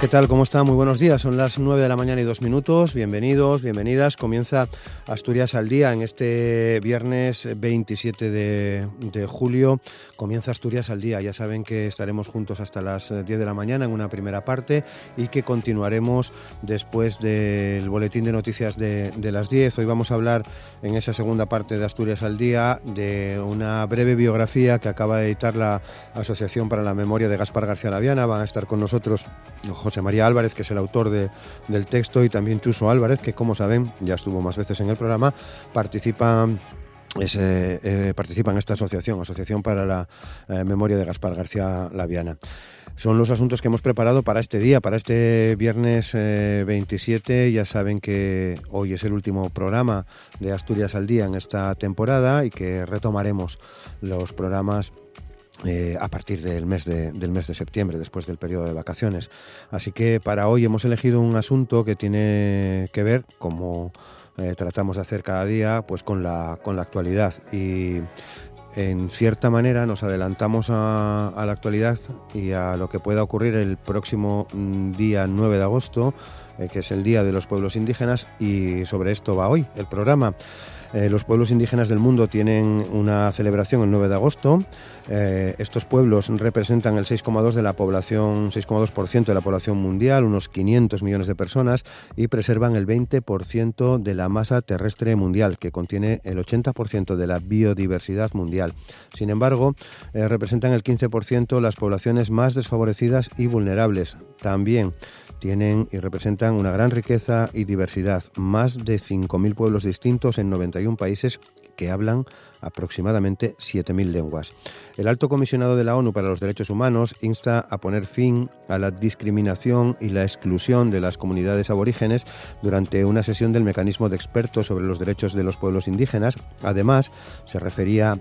¿Qué tal? ¿Cómo está? Muy buenos días. Son las 9 de la mañana y dos minutos. Bienvenidos, bienvenidas. Comienza Asturias al día en este viernes 27 de, julio. Comienza Asturias al día. Ya saben que estaremos juntos hasta las 10 de la mañana en una primera parte y que continuaremos después del boletín de noticias de, de las 10. Hoy vamos a hablar en esa segunda parte de Asturias al día de una breve biografía que acaba de editar la Asociación para la Memoria de Gaspar García Laviana. Van a estar con nosotros José María Álvarez, que es el autor de, del texto, y también Chuso Álvarez, que como saben, ya estuvo más veces en el programa, participa es, eh, eh, participa en esta asociación, Asociación para la eh, Memoria de Gaspar García Laviana. Son los asuntos que hemos preparado para este día, para este viernes 27. Ya saben que hoy es el último programa de Asturias al Día en esta temporada y que retomaremos los programas eh, a partir del mes, de, del mes de septiembre, después del periodo de vacaciones. Así que para hoy hemos elegido un asunto que tiene que ver, como eh, tratamos de hacer cada día, pues con la, con la actualidad. Y en cierta manera nos adelantamos a, la actualidad y a lo que pueda ocurrir el próximo mm, día 9 de agosto, eh, que es el Día de los Pueblos Indígenas, y sobre esto va hoy el programa. Eh, los pueblos indígenas del mundo tienen una celebración el 9 de agosto. Eh, estos pueblos representan el 6,2 de la población, 6,2% de la población mundial, unos 500 millones de personas, y preservan el 20% de la masa terrestre mundial, que contiene el 80% de la biodiversidad mundial. Sin embargo, eh, representan el 15% las poblaciones más desfavorecidas y vulnerables. También tienen y representan una gran riqueza y diversidad, más de 5.000 pueblos distintos en 91 países que hablan aproximadamente 7.000 lenguas. El alto comisionado de la ONU para los Derechos Humanos insta a poner fin a la discriminación y la exclusión de las comunidades aborígenes durante una sesión del mecanismo de expertos sobre los derechos de los pueblos indígenas. Además, se refería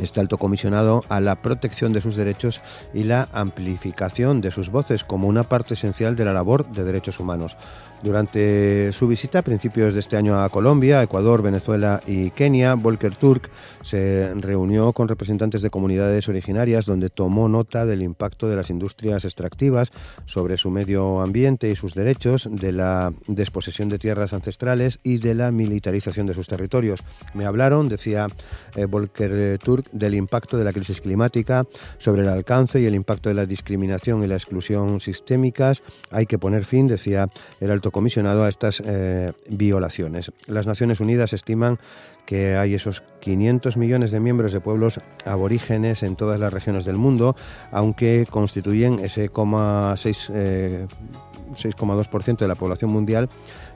este alto comisionado a la protección de sus derechos y la amplificación de sus voces como una parte esencial de la labor de derechos humanos. Durante su visita a principios de este año a Colombia, Ecuador, Venezuela y Kenia, Volker Turk se reunió con representantes de comunidades originarias donde tomó nota del impacto de las industrias extractivas sobre su medio ambiente y sus derechos, de la desposesión de tierras ancestrales y de la militarización de sus territorios. Me hablaron, decía eh, Volker Turk, del impacto de la crisis climática sobre el alcance y el impacto de la discriminación y la exclusión sistémicas. Hay que poner fin, decía el alto comisionado a estas eh, violaciones. Las Naciones Unidas estiman que hay esos 500 millones de miembros de pueblos aborígenes en todas las regiones del mundo, aunque constituyen ese 6,2% eh, de la población mundial,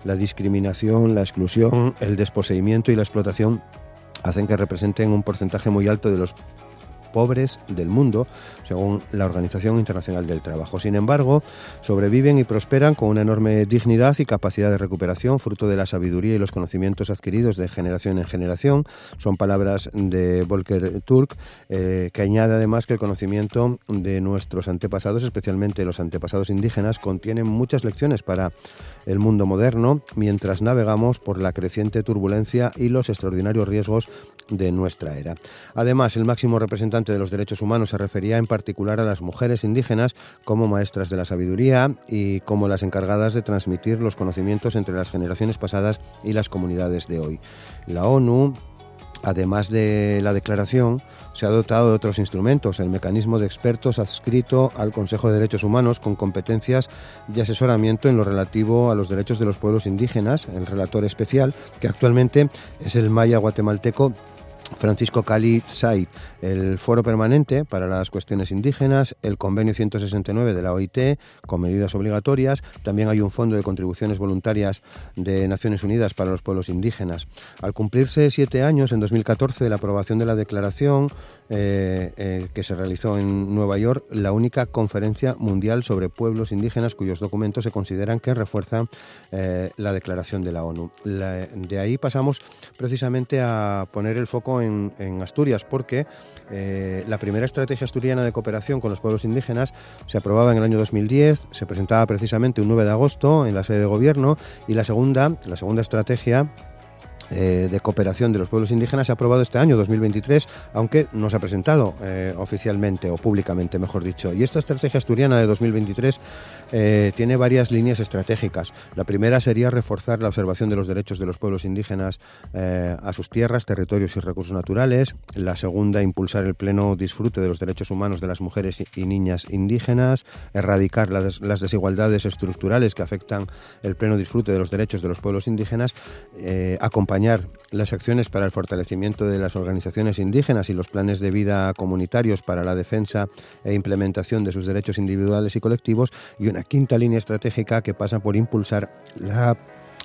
la discriminación, la exclusión, el desposeimiento y la explotación hacen que representen un porcentaje muy alto de los pobres del mundo, según la Organización Internacional del Trabajo. Sin embargo, sobreviven y prosperan con una enorme dignidad y capacidad de recuperación, fruto de la sabiduría y los conocimientos adquiridos de generación en generación. Son palabras de Volker Turk, eh, que añade además que el conocimiento de nuestros antepasados, especialmente los antepasados indígenas, contienen muchas lecciones para el mundo moderno mientras navegamos por la creciente turbulencia y los extraordinarios riesgos de nuestra era. Además, el máximo representante de los derechos humanos se refería en particular a las mujeres indígenas como maestras de la sabiduría y como las encargadas de transmitir los conocimientos entre las generaciones pasadas y las comunidades de hoy. La ONU Además de la declaración, se ha dotado de otros instrumentos, el mecanismo de expertos adscrito al Consejo de Derechos Humanos con competencias de asesoramiento en lo relativo a los derechos de los pueblos indígenas, el relator especial, que actualmente es el maya guatemalteco Francisco Cali Said, el Foro Permanente para las Cuestiones Indígenas, el Convenio 169 de la OIT con medidas obligatorias, también hay un fondo de contribuciones voluntarias de Naciones Unidas para los pueblos indígenas. Al cumplirse siete años, en 2014, de la aprobación de la declaración eh, eh, que se realizó en Nueva York, la única conferencia mundial sobre pueblos indígenas cuyos documentos se consideran que refuerzan eh, la declaración de la ONU. de ahí pasamos precisamente a poner el foco en, Asturias, porque la primera estrategia asturiana de cooperación con los pueblos indígenas se aprobaba en el año 2010, se presentaba precisamente un 9 de agosto en la sede de gobierno y la segunda, la segunda estrategia eh, de cooperación de los pueblos indígenas se ha aprobado este año, 2023, aunque no se ha presentado eh, oficialmente o públicamente, mejor dicho. Y esta estrategia asturiana de 2023 eh, tiene varias líneas estratégicas. La primera sería reforzar la observación de los derechos de los pueblos indígenas a sus tierras, territorios y recursos naturales. La segunda, impulsar el pleno disfrute de los derechos humanos de las mujeres y niñas indígenas, erradicar las desigualdades estructurales que afectan el pleno disfrute de los derechos de los pueblos indígenas, acompañar las acciones para el fortalecimiento de las organizaciones indígenas y los planes de vida comunitarios para la defensa e implementación de sus derechos individuales y colectivos y una quinta línea estratégica que pasa por impulsar la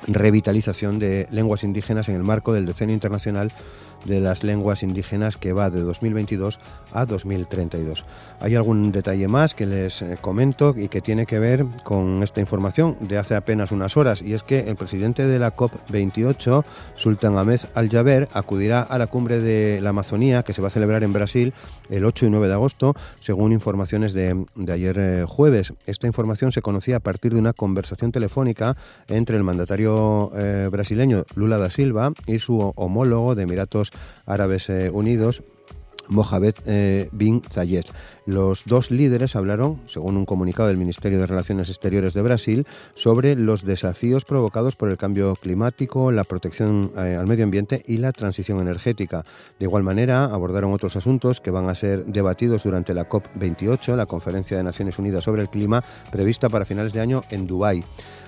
revitalización de lenguas indígenas en el marco del Decenio Internacional de las lenguas indígenas que va de 2022 a 2032. Hay algún detalle más que les eh, comento y que tiene que ver con esta información de hace apenas unas horas y es que el presidente de la COP28, Sultan Ahmed Al-Jaber, acudirá a la cumbre de la Amazonía que se va a celebrar en Brasil el 8 y 9 de agosto, según informaciones de, ayer eh, jueves. Esta información se conocía a partir de una conversación telefónica entre el mandatario eh, brasileño Lula da Silva y su homólogo de Emiratos Árabes eh, Unidos, Mohamed eh, bin Zayed. Los dos líderes hablaron, según un comunicado del Ministerio de Relaciones Exteriores de Brasil, sobre los desafíos provocados por el cambio climático, la protección eh, al medio ambiente y la transición energética. De igual manera, abordaron otros asuntos que van a ser debatidos durante la COP28, la Conferencia de Naciones Unidas sobre el Clima, prevista para finales de año en Dubái.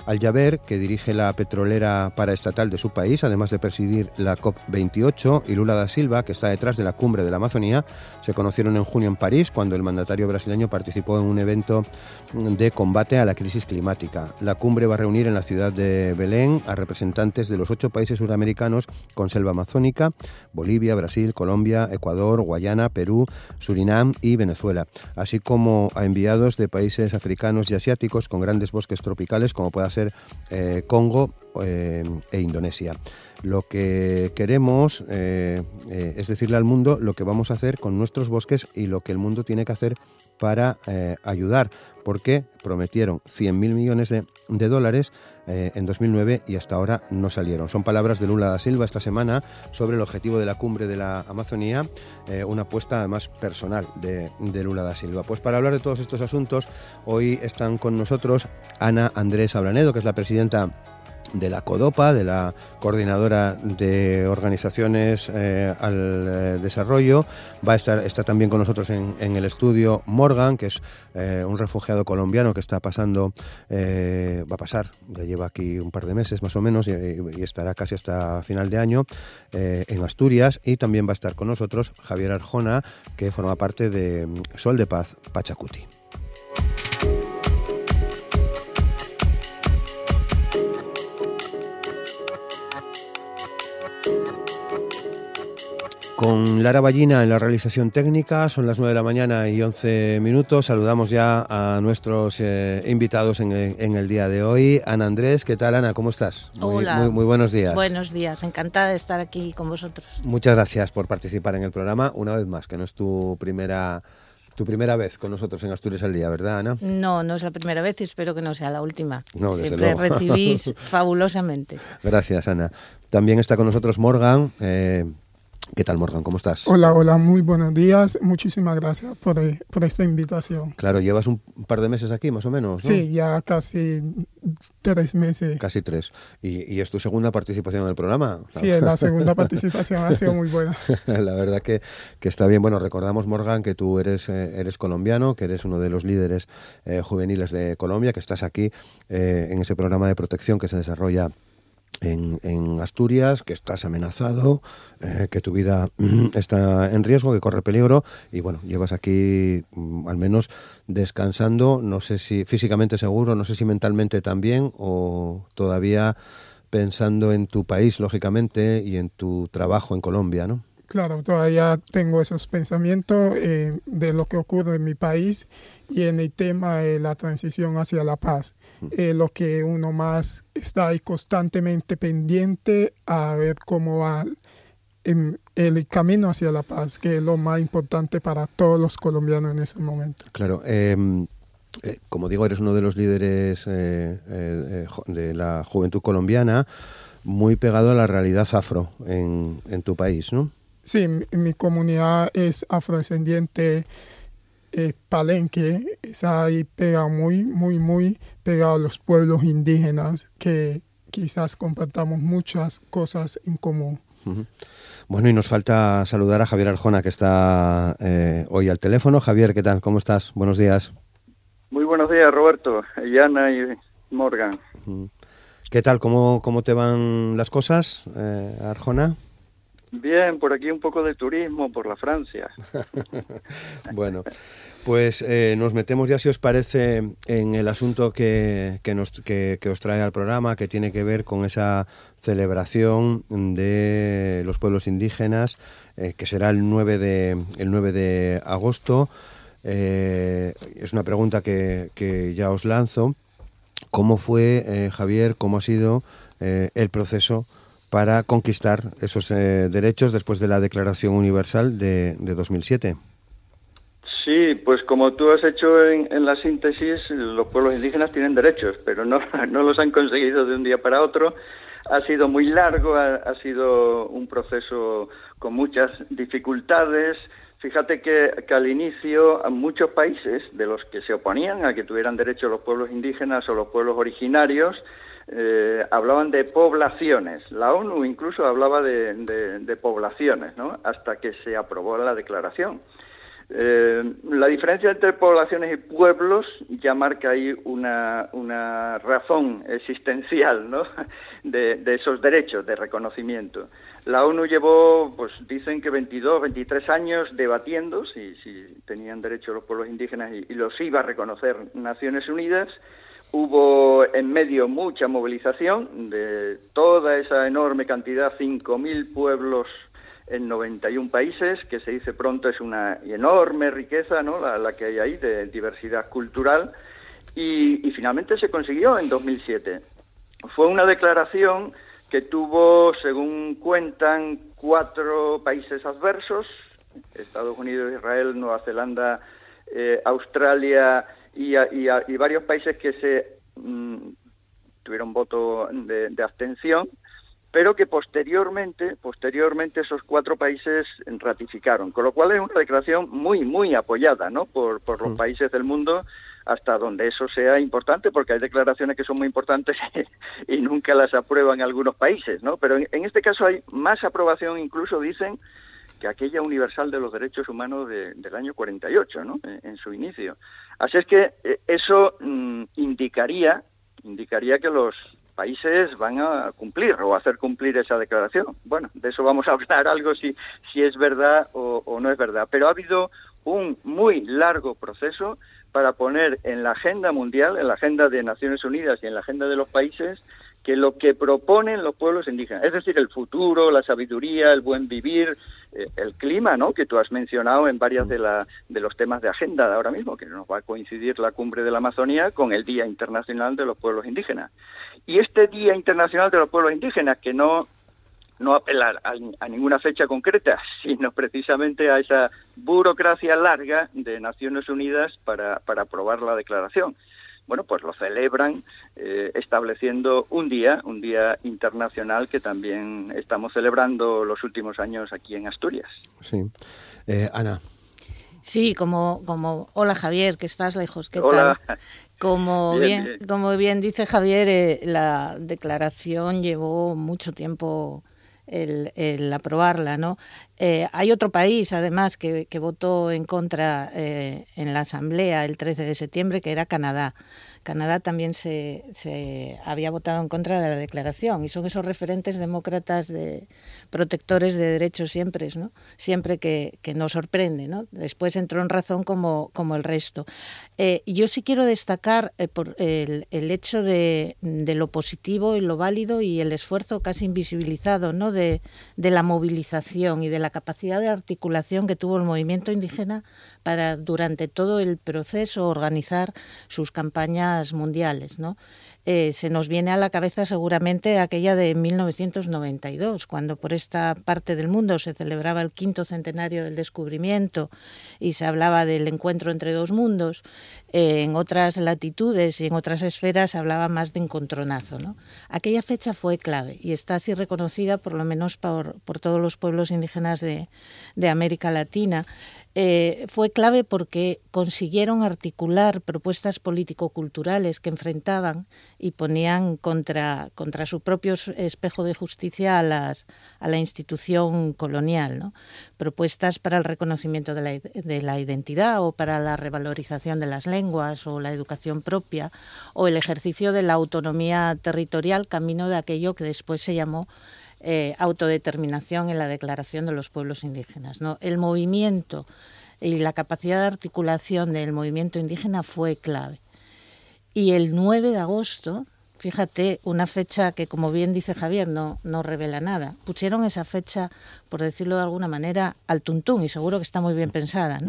Al-Jaber, que dirige la petrolera paraestatal de su país, además de presidir la COP28, y Lula da Silva, que está detrás de la cumbre de la Amazonía, se conocieron en junio en París, cuando el mandatario brasileño participó en un evento de combate a la crisis climática. La cumbre va a reunir en la ciudad de Belén a representantes de los ocho países suramericanos con selva amazónica, Bolivia, Brasil, Colombia, Ecuador, Guayana, Perú, Surinam y Venezuela, así como a enviados de países africanos y asiáticos con grandes bosques tropicales como pueda ser eh, Congo eh, e Indonesia. Lo que queremos eh, es decirle al mundo lo que vamos a hacer con nuestros bosques y lo que el mundo tiene que hacer para ayudar, porque prometieron 100.000 millones de, dólares en 2009 y hasta ahora no salieron. Son palabras de Lula da Silva esta semana sobre el objetivo de la cumbre de la Amazonía, una apuesta además personal de, de, Lula da Silva. Pues para hablar de todos estos asuntos, hoy están con nosotros Ana Andrés Abranedo, que es la presidenta de la CODOPA, de la Coordinadora de Organizaciones eh, al eh, Desarrollo. Va a estar está también con nosotros en, el estudio Morgan, que es eh, un refugiado colombiano que está pasando, va a pasar, ya lleva aquí un par de meses más o menos y, y estará casi hasta final de año en Asturias. Y también va a estar con nosotros Javier Arjona, que forma parte de Sol de Paz Pachacuti. Con Lara Ballina en la realización técnica, son las 9 de la mañana y 11 minutos. Saludamos ya a nuestros eh, invitados en, el día de hoy. Ana Andrés, ¿qué tal Ana? ¿Cómo estás? Hola. Muy, buenos días. Buenos días, encantada de estar aquí con vosotros. Muchas gracias por participar en el programa una vez más, que no es tu primera tu primera vez con nosotros en Asturias al Día, ¿verdad, Ana? No, no es la primera vez y espero que no sea la última. No, Siempre recibís fabulosamente. Gracias, Ana. También está con nosotros Morgan, eh, ¿Qué tal, Morgan? ¿Cómo estás? Hola, hola, muy buenos días. Muchísimas gracias por, eh, por, esta invitación. Claro, llevas un par de meses aquí, más o menos. ¿no? Sí, ya casi tres meses. Casi tres. ¿Y, es tu segunda participación en el programa? Sí, la segunda participación ha sido muy buena. la verdad que, que, está bien. Bueno, recordamos, Morgan, que tú eres, eh, eres colombiano, que eres uno de los líderes eh, juveniles de Colombia, que estás aquí en ese programa de protección que se desarrolla en, Asturias, que estás amenazado, eh, que tu vida está en riesgo, que corre peligro y bueno, llevas aquí mm, al menos descansando, no sé si físicamente seguro, no sé si mentalmente también o todavía pensando en tu país, lógicamente, y en tu trabajo en Colombia, ¿no? Claro, todavía tengo esos pensamientos eh, de lo que ocurre en mi país y en el tema de la transición hacia la paz. Eh, lo que uno más está ahí constantemente pendiente a ver cómo va en el camino hacia la paz, que es lo más importante para todos los colombianos en ese momento. Claro. Em, eh, como digo, eres uno de los líderes de la juventud colombiana, muy pegado a la realidad afro en, en tu país, ¿no? Sí, mi, comunidad es afrodescendiente eh, palenque, es ahí pega muy, muy, muy pegado a los pueblos indígenas que quizás compartamos muchas cosas en común. Bueno, y nos falta saludar a Javier Arjona, que está eh, hoy al teléfono. Javier, ¿qué tal? ¿Cómo estás? Buenos días. Muy buenos días, Roberto, Yana y Morgan. ¿Qué tal? ¿Cómo, cómo te van las cosas, eh, Arjona? Bien, por aquí un poco de turismo por la Francia. bueno, pues eh, nos metemos ya, si os parece, en el asunto que, que, nos, que, os trae al programa, que tiene que ver con esa celebración de los pueblos indígenas, eh, que será el 9 de, el 9 de agosto. Eh, es una pregunta que, que, ya os lanzo. ¿Cómo fue, Javier, cómo ha sido el proceso? Para conquistar esos eh, derechos después de la Declaración Universal de, 2007. Sí, pues como tú has hecho en, la síntesis, los pueblos indígenas tienen derechos, pero no, no los han conseguido de un día para otro. Ha sido muy largo, ha, sido un proceso con muchas dificultades. Fíjate que, que, al inicio muchos países de los que se oponían a que tuvieran derecho los pueblos indígenas o los pueblos originarios eh, hablaban de poblaciones. La ONU incluso hablaba de, poblaciones, ¿no? Hasta que se aprobó la declaración. Eh, la diferencia entre poblaciones y pueblos ya marca ahí una, razón existencial ¿no? de, esos derechos de reconocimiento. La ONU llevó, pues dicen que 22, 23 años debatiendo si, tenían derecho los pueblos indígenas y los iba a reconocer Naciones Unidas Hubo en medio mucha movilización de toda esa enorme cantidad, 5.000 pueblos en 91 países, que se dice pronto es una enorme riqueza ¿no? la, que hay ahí de diversidad cultural, y, finalmente se consiguió en 2007. Fue una declaración que tuvo, según cuentan, cuatro países adversos, Estados Unidos, Israel, Nueva Zelanda, eh, Australia y, varios países que se mm, tuvieron voto de, abstención, pero que posteriormente, posteriormente esos cuatro países ratificaron, con lo cual es una declaración muy, muy apoyada ¿no? por, por los mm. países del mundo hasta donde eso sea importante, porque hay declaraciones que son muy importantes y, nunca las aprueban algunos países, ¿no? Pero en, en, este caso hay más aprobación, incluso dicen, aquella universal de los derechos humanos del año 48, ¿no? En, su inicio. Así es que eh, eso mm, indicaría, indicaría que los países van a cumplir o hacer cumplir esa declaración. Bueno, de eso vamos a hablar algo si, si es verdad o no es verdad. Pero ha habido un muy largo proceso para poner en la agenda mundial, en la agenda de Naciones Unidas y en la agenda de los países, que lo que proponen los pueblos indígenas, es decir, el futuro, la sabiduría, el buen vivir, eh, el clima, ¿no? Que tú has mencionado en varios de, la, de los temas de agenda de ahora mismo, que nos va a coincidir la cumbre de la Amazonía con el Día Internacional de los Pueblos Indígenas. Y este Día Internacional de los Pueblos Indígenas, que no no apelar a, a, ninguna fecha concreta, sino precisamente a esa burocracia larga de Naciones Unidas para aprobar la declaración bueno, pues lo celebran eh, estableciendo un día, un día internacional que también estamos celebrando los últimos años aquí en Asturias. Sí. Eh, Ana. Sí, como, como, hola Javier, que estás lejos, ¿qué tal? Como bien, como bien dice Javier, eh, la declaración llevó mucho tiempo el, aprobarla, ¿no? Eh, hay otro país, además, que, votó en contra eh, en la Asamblea el 13 de septiembre, que era Canadá. Canadá también se, se, había votado en contra de la declaración y son esos referentes demócratas de protectores de derechos siempre. Siempre que, que nos sorprende, ¿no? Después entró en razón como, el resto. Eh, yo sí quiero destacar eh, por el, el, hecho de, lo positivo y lo válido y el esfuerzo casi invisibilizado, de la movilización y de la capacidad de articulación que tuvo el movimiento indígena para durante todo el proceso organizar sus campañas mundiales. ¿no? Eh, se nos viene a la cabeza seguramente aquella de 1992, cuando por esta parte del mundo se celebraba el quinto centenario del descubrimiento y se hablaba del encuentro entre dos mundos. Eh, en otras latitudes y en otras esferas se hablaba más de encontronazo. ¿no? Aquella fecha fue clave y está así reconocida por lo menos por, todos los pueblos indígenas de América Latina. Eh, fue clave porque consiguieron articular propuestas político-culturales que enfrentaban y ponían contra, contra su propio espejo de justicia a, las, a la institución colonial. ¿no? Propuestas para el reconocimiento de la, de la identidad o para la revalorización de las lenguas o la educación propia o el ejercicio de la autonomía territorial, camino de aquello que después se llamó eh, autodeterminación en la Declaración de los Pueblos Indígenas. ¿no? El movimiento y la capacidad de articulación del movimiento indígena fue clave. Y el 9 de agosto, fíjate, una fecha que, como bien dice Javier, no, no revela nada. Pusieron esa fecha, por decirlo de alguna manera, al tuntún y seguro que está muy bien pensada.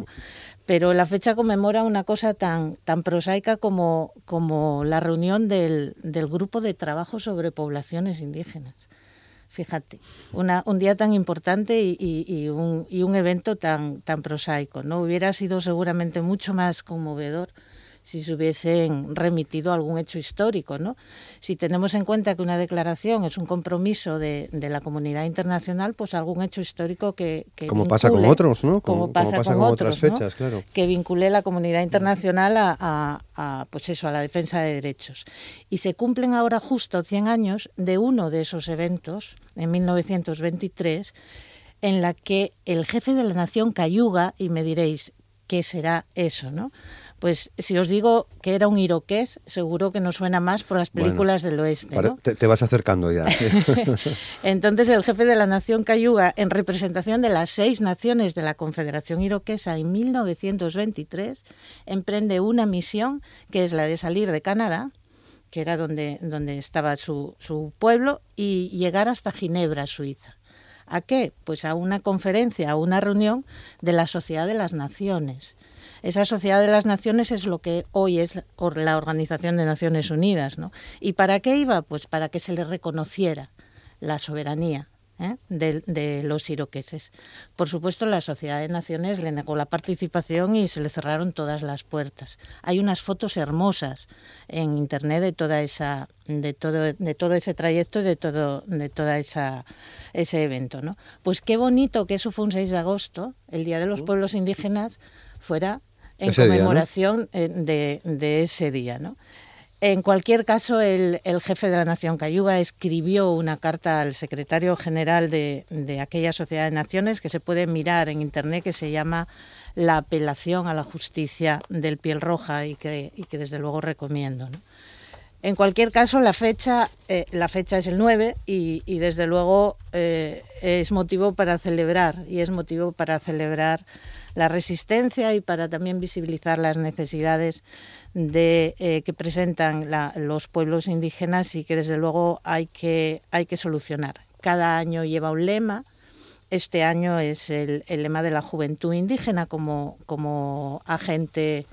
Pero la fecha conmemora una cosa tan, tan prosaica como, como la reunión del, del grupo de trabajo sobre poblaciones indígenas fíjate, una, un día tan importante y, y, y, un, y, un, evento tan, tan prosaico. ¿no? Hubiera sido seguramente mucho más conmovedor si se hubiesen remitido algún hecho histórico. ¿no? Si tenemos en cuenta que una declaración es un compromiso de, de la comunidad internacional, pues algún hecho histórico que... que como vincule, pasa con otros, ¿no? Como, como pasa, como pasa con, con, otros, otras fechas, ¿no? claro. Que vincule la comunidad internacional a, a, a, pues eso, a la defensa de derechos. Y se cumplen ahora justo 100 años de uno de esos eventos, en 1923, en la que el jefe de la nación Cayuga, y me diréis, ¿qué será eso, no? Pues si os digo que era un iroqués, seguro que nos suena más por las películas bueno, del oeste. ¿no? Te, te, vas acercando ya. Entonces el jefe de la nación Cayuga, en representación de las seis naciones de la Confederación Iroquesa en 1923, emprende una misión que es la de salir de Canadá, que era donde, donde estaba su, su pueblo, y llegar hasta Ginebra, Suiza. ¿A qué? Pues a una conferencia, a una reunión de la Sociedad de las Naciones. Esa Sociedad de las Naciones es lo que hoy es la Organización de Naciones Unidas. ¿no? ¿Y para qué iba? Pues para que se le reconociera la soberanía ¿eh? de, de, los iroqueses. Por supuesto, la Sociedad de Naciones le negó la participación y se le cerraron todas las puertas. Hay unas fotos hermosas en internet de toda esa de todo de todo ese trayecto y de todo de toda esa ese evento, ¿no? Pues qué bonito que eso fue un 6 de agosto, el Día de los Pueblos Indígenas fuera en ese conmemoración día, ¿no? de, de, ese día, ¿no? En cualquier caso, el, el, jefe de la Nación Cayuga escribió una carta al secretario general de, de, aquella Sociedad de Naciones que se puede mirar en Internet, que se llama La apelación a la justicia del piel roja y que, y que desde luego recomiendo. ¿no? En cualquier caso, la fecha, eh, la fecha es el 9 y, y desde luego eh, es motivo para celebrar y es motivo para celebrar la resistencia y para también visibilizar las necesidades de, eh, que presentan la, los pueblos indígenas y que desde luego hay que, hay que solucionar. Cada año lleva un lema. Este año es el, el lema de la juventud indígena como, como, agente,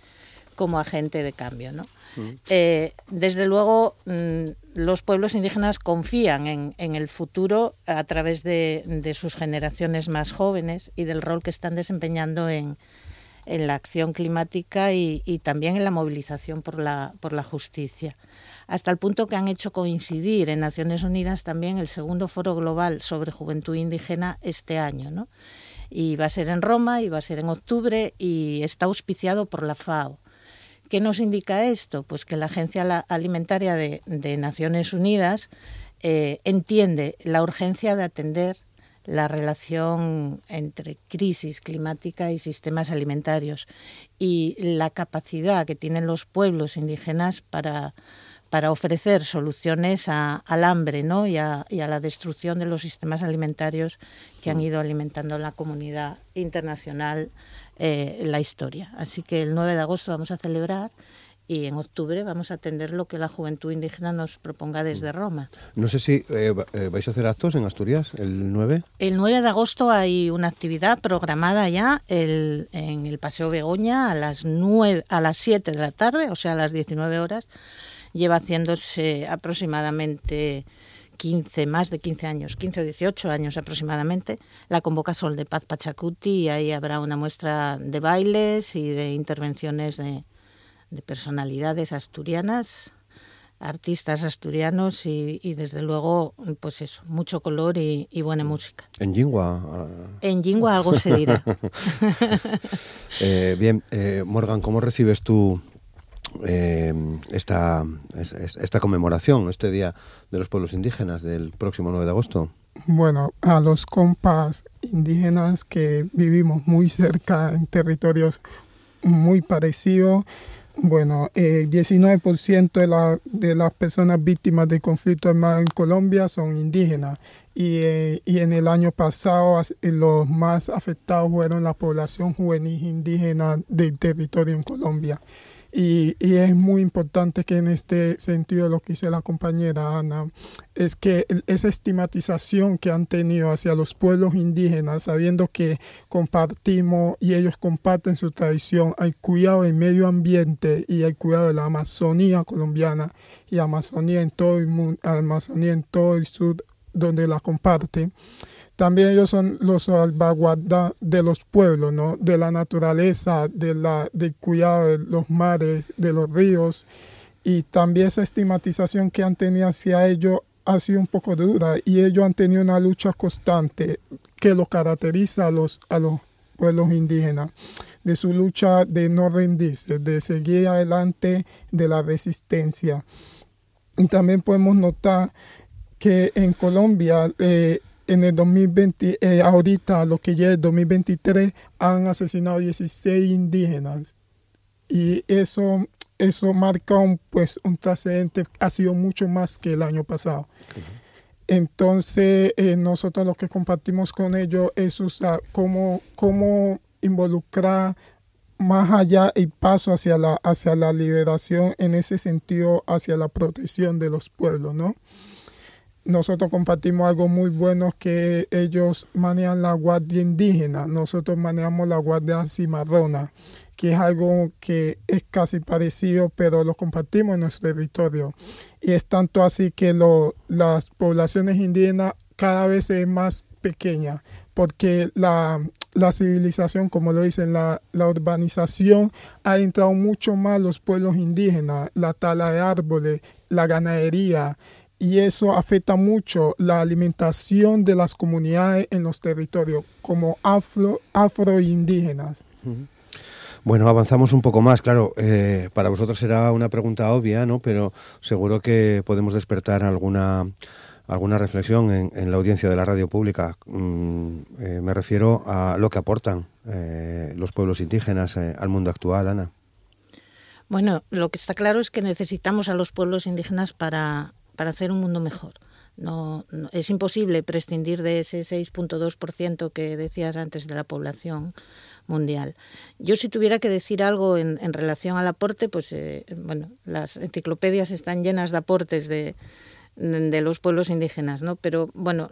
como agente de cambio. ¿no? Eh, desde luego, mmm, los pueblos indígenas confían en, el futuro a través de, sus generaciones más jóvenes y del rol que están desempeñando en, la acción climática y, y, también en la movilización por la, por la justicia. Hasta el punto que han hecho coincidir en Naciones Unidas también el segundo foro global sobre juventud indígena este año. ¿no? Y va a ser en Roma y va a ser en octubre y está auspiciado por la FAO. ¿Qué nos indica esto? Pues que la Agencia Alimentaria de, de Naciones Unidas eh, entiende la urgencia de atender la relación entre crisis climática y sistemas alimentarios y la capacidad que tienen los pueblos indígenas para, para ofrecer soluciones al hambre ¿no? y, a, la destrucción de los sistemas alimentarios que han mm. ido alimentando la comunidad internacional eh, la historia. Así que el 9 de agosto vamos a celebrar y en octubre vamos a atender lo que la juventud indígena nos proponga desde Roma. No sé si eh, eh, vais a hacer actos en Asturias el 9. El 9 de agosto hay una actividad programada ya el, en el Paseo Begoña a las, 9, a las 7 de la tarde, o sea, a las 19 horas. Lleva haciéndose aproximadamente 15, más de 15 años, 15 o 18 años aproximadamente, la convoca Sol de Paz Pachacuti y ahí habrá una muestra de bailes y de intervenciones de, de personalidades asturianas, artistas asturianos y, desde luego, pues eso, mucho color y, buena música. En Jingua. Ah. En Jingua algo se dirá. Eh, bien, eh, Morgan, ¿cómo recibes tú eh, esta, esta conmemoración, este Día de los Pueblos Indígenas del próximo 9 de agosto? Bueno, a los compas indígenas que vivimos muy cerca en territorios muy parecidos, bueno, el eh, 19% de, la, de las personas víctimas de conflicto armado en Colombia son indígenas y, eh, y, en el año pasado los más afectados fueron la población juvenil indígena del territorio en Colombia. Y, es muy importante que en este sentido lo que dice la compañera Ana es que esa estigmatización que han tenido hacia los pueblos indígenas, sabiendo que compartimos y ellos comparten su tradición, hay cuidado del medio ambiente y hay cuidado de la Amazonía colombiana y Amazonía en todo el mundo, Amazonía en todo el sur donde la comparten también ellos son los salvaguardas de los pueblos, ¿no? de la naturaleza, de la, del cuidado de los mares, de los ríos. Y también esa estigmatización que han tenido hacia ellos ha sido un poco dura y ellos han tenido una lucha constante que los caracteriza a los, a los pueblos indígenas, de su lucha de no rendirse, de seguir adelante, de la resistencia. Y también podemos notar que en Colombia eh, en el 2020, eh, ahorita lo que ya es 2023, han asesinado 16 indígenas. Y eso, eso marca un, pues, un trascendente, ha sido mucho más que el año pasado. Entonces, eh, nosotros lo que compartimos con ellos es usar cómo, cómo involucrar más allá el paso hacia la, hacia la liberación, en ese sentido, hacia la protección de los pueblos, ¿no? Nosotros compartimos algo muy bueno que ellos manejan la guardia indígena, nosotros manejamos la guardia cimarrona, que es algo que es casi parecido, pero lo compartimos en nuestro territorio. Y es tanto así que lo, las poblaciones indígenas cada vez es más pequeña, porque la, la civilización, como lo dicen, la, la, urbanización ha entrado mucho más los pueblos indígenas, la tala de árboles, la ganadería, y eso afecta mucho la alimentación de las comunidades en los territorios como afro, afroindígenas. Bueno, avanzamos un poco más. Claro, eh, para vosotros será una pregunta obvia, ¿no? Pero seguro que podemos despertar alguna alguna reflexión en, la audiencia de la radio pública. Mm, eh, me refiero a lo que aportan eh, los pueblos indígenas al mundo actual, Ana. Bueno, lo que está claro es que necesitamos a los pueblos indígenas para para hacer un mundo mejor. No, es imposible prescindir de ese 6.2% que decías antes de la población mundial. Yo si tuviera que decir algo en, relación al aporte, pues eh, bueno, las enciclopedias están llenas de aportes de, de los pueblos indígenas, ¿no? Pero bueno,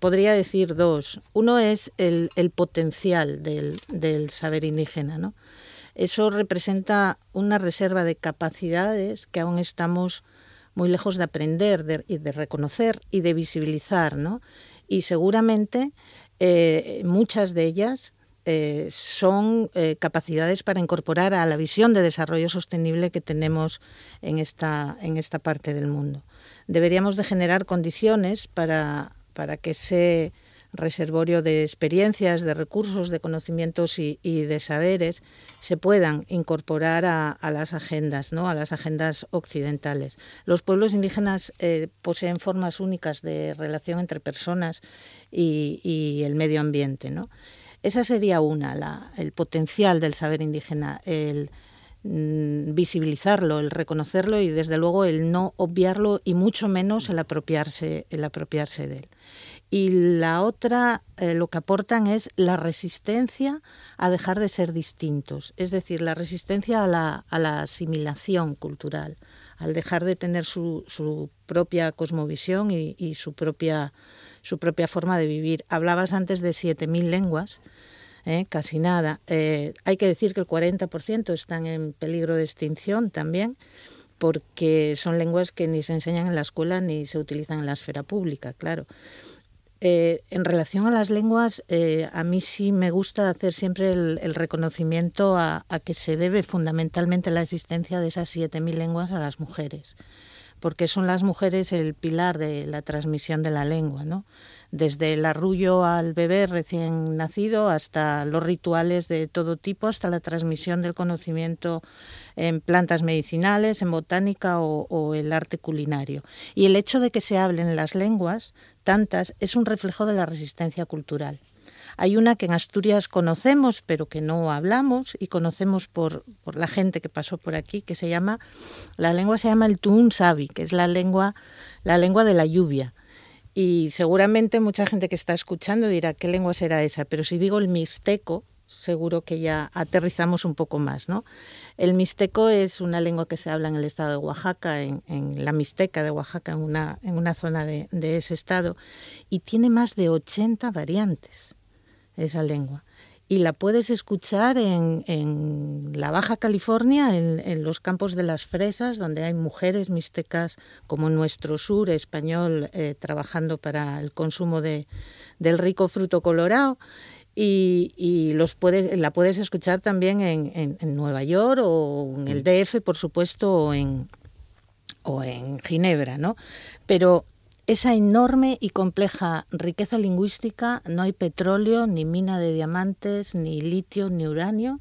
podría decir dos. Uno es el, el potencial del, del, saber indígena, ¿no? Eso representa una reserva de capacidades que aún estamos muy lejos de aprender de, y de reconocer y de visibilizar, ¿no? Y seguramente eh, muchas de ellas eh, son eh, capacidades para incorporar a la visión de desarrollo sostenible que tenemos en esta, en esta parte del mundo. Deberíamos de generar condiciones para, para que ese reservorio de experiencias, de recursos, de conocimientos y, de saberes, se puedan incorporar a, las agendas, ¿no? a las agendas occidentales. Los pueblos indígenas eh, poseen formas únicas de relación entre personas y, el medio ambiente. ¿no? Esa sería una, el potencial del saber indígena, el mm, visibilizarlo, el reconocerlo y desde luego el no obviarlo y mucho menos el apropiarse, el apropiarse de él y la otra eh, lo que aportan es la resistencia a dejar de ser distintos, es decir, la resistencia a la, asimilación cultural, al dejar de tener su, propia cosmovisión y, su, propia, su propia forma de vivir. Hablabas antes de 7.000 lenguas, ¿eh? casi nada. Eh, hay que decir que el 40% están en peligro de extinción también porque son lenguas que ni se enseñan en la escuela ni se utilizan en la esfera pública, claro. Eh, en relación a las lenguas, eh, a mí sí me gusta hacer siempre el, reconocimiento a, que se debe fundamentalmente la existencia de esas 7.000 lenguas a las mujeres, porque son las mujeres el pilar de la transmisión de la lengua, ¿no? desde el arrullo al bebé recién nacido hasta los rituales de todo tipo, hasta la transmisión del conocimiento en plantas medicinales, en botánica o, el arte culinario. Y el hecho de que se hablen las lenguas, tantas, es un reflejo de la resistencia cultural. Hay una que en Asturias conocemos, pero que no hablamos y conocemos por, la gente que pasó por aquí, que se llama, la lengua se llama el Tun Sabi, que es la lengua, la lengua de la lluvia. Y seguramente mucha gente que está escuchando dirá, ¿qué lengua será esa? Pero si digo el mixteco, seguro que ya aterrizamos un poco más, ¿no? El mixteco es una lengua que se habla en el estado de Oaxaca, en, la Mixteca de Oaxaca, en una, en una zona de, ese estado, y tiene más de 80 variantes esa lengua. Y la puedes escuchar en, la Baja California, en, los campos de las fresas, donde hay mujeres mixtecas como nuestro sur español eh, trabajando para el consumo de, del rico fruto colorado y, los puedes, la puedes escuchar también en, Nueva York o en el DF, por supuesto, o en, o en Ginebra, ¿no? Pero esa enorme y compleja riqueza lingüística, no hay petróleo, ni mina de diamantes, ni litio, ni uranio,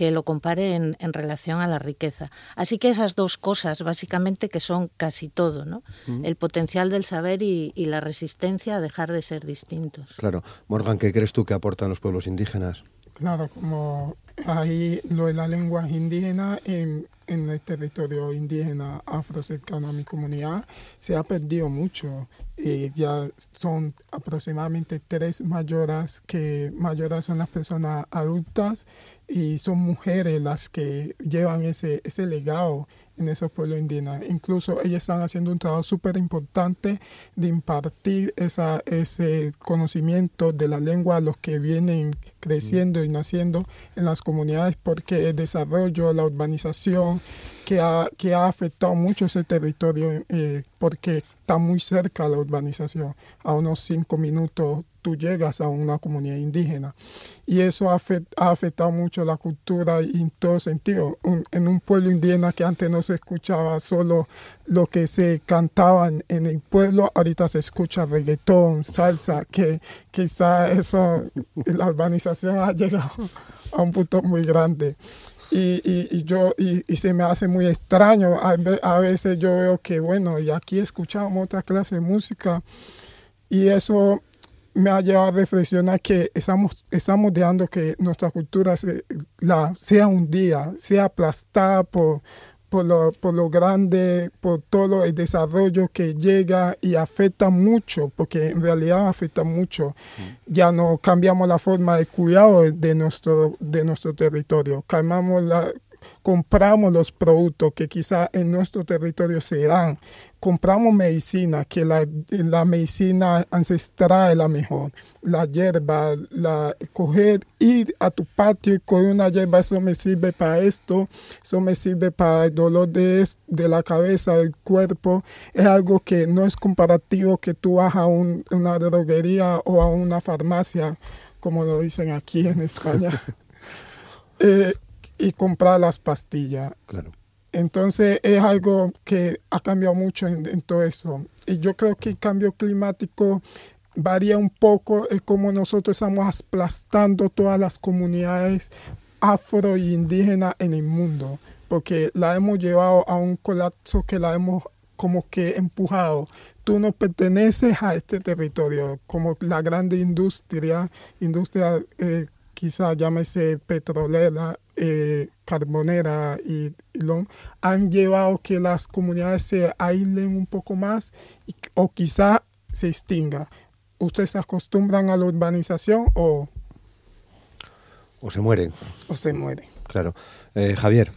que lo compare en, relación a la riqueza. Así que esas dos cosas, básicamente, que son casi todo, ¿no? El potencial del saber y, la resistencia a dejar de ser distintos. Claro. Morgan, ¿qué crees tú que aportan los pueblos indígenas? Claro, como ahí lo de la lengua indígena en, en el territorio indígena afrocercano a mi comunidad se ha perdido mucho. Eh, ya son aproximadamente tres mayoras que mayoras son las personas adultas y son mujeres las que llevan ese, ese legado en esos pueblos indígenas. Incluso ellas están haciendo un trabajo súper importante de impartir esa, ese conocimiento de la lengua a los que vienen creciendo y naciendo en las comunidades porque el desarrollo, la urbanización que ha, que ha afectado mucho ese territorio eh, porque está muy cerca la urbanización, a unos cinco minutos tú llegas a una comunidad indígena. Y eso ha, afectado mucho la cultura en todo sentido. en un pueblo indígena que antes no se escuchaba solo lo que se cantaba en, el pueblo, ahorita se escucha reggaetón, salsa, que quizá eso, la urbanización ha llegado a un punto muy grande. Y, y, yo y, se me hace muy extraño a, veces yo veo que bueno y aquí escuchamos otra clase de música y eso me ha llevado a reflexionar que estamos, estamos dejando que nuestra cultura la, sea un día, sea aplastada por, por, lo, por lo grande, por todo el desarrollo que llega y afecta mucho, porque en realidad afecta mucho. Mm. Ya no cambiamos la forma de cuidado de nuestro, de nuestro territorio, cambiamos la, compramos los productos que quizá en nuestro territorio se dan, compramos medicina, que la, la, medicina ancestral es la mejor, la hierba, la, coger, ir a tu patio y coger una hierba, eso me sirve para esto, eso me sirve para el dolor de, de la cabeza, del cuerpo, es algo que no es comparativo que tú vas a una droguería o a una farmacia, como lo dicen aquí en España. eh, y comprar las pastillas. Claro. Entonces es algo que ha cambiado mucho en, todo eso. Y yo creo que el cambio climático varía un poco es como nosotros estamos aplastando todas las comunidades afro y indígenas en el mundo, porque la hemos llevado a un colapso que la hemos como que empujado. Tú no perteneces a este territorio, como la grande industria, industria eh, quizá llámese petrolera, eh, carbonera y, lo, han llevado que las comunidades se aíslen un poco más o quizá se extinga. ¿Ustedes se acostumbran a la urbanización o...? O se mueren. O se mueren. Claro. Eh, Javier.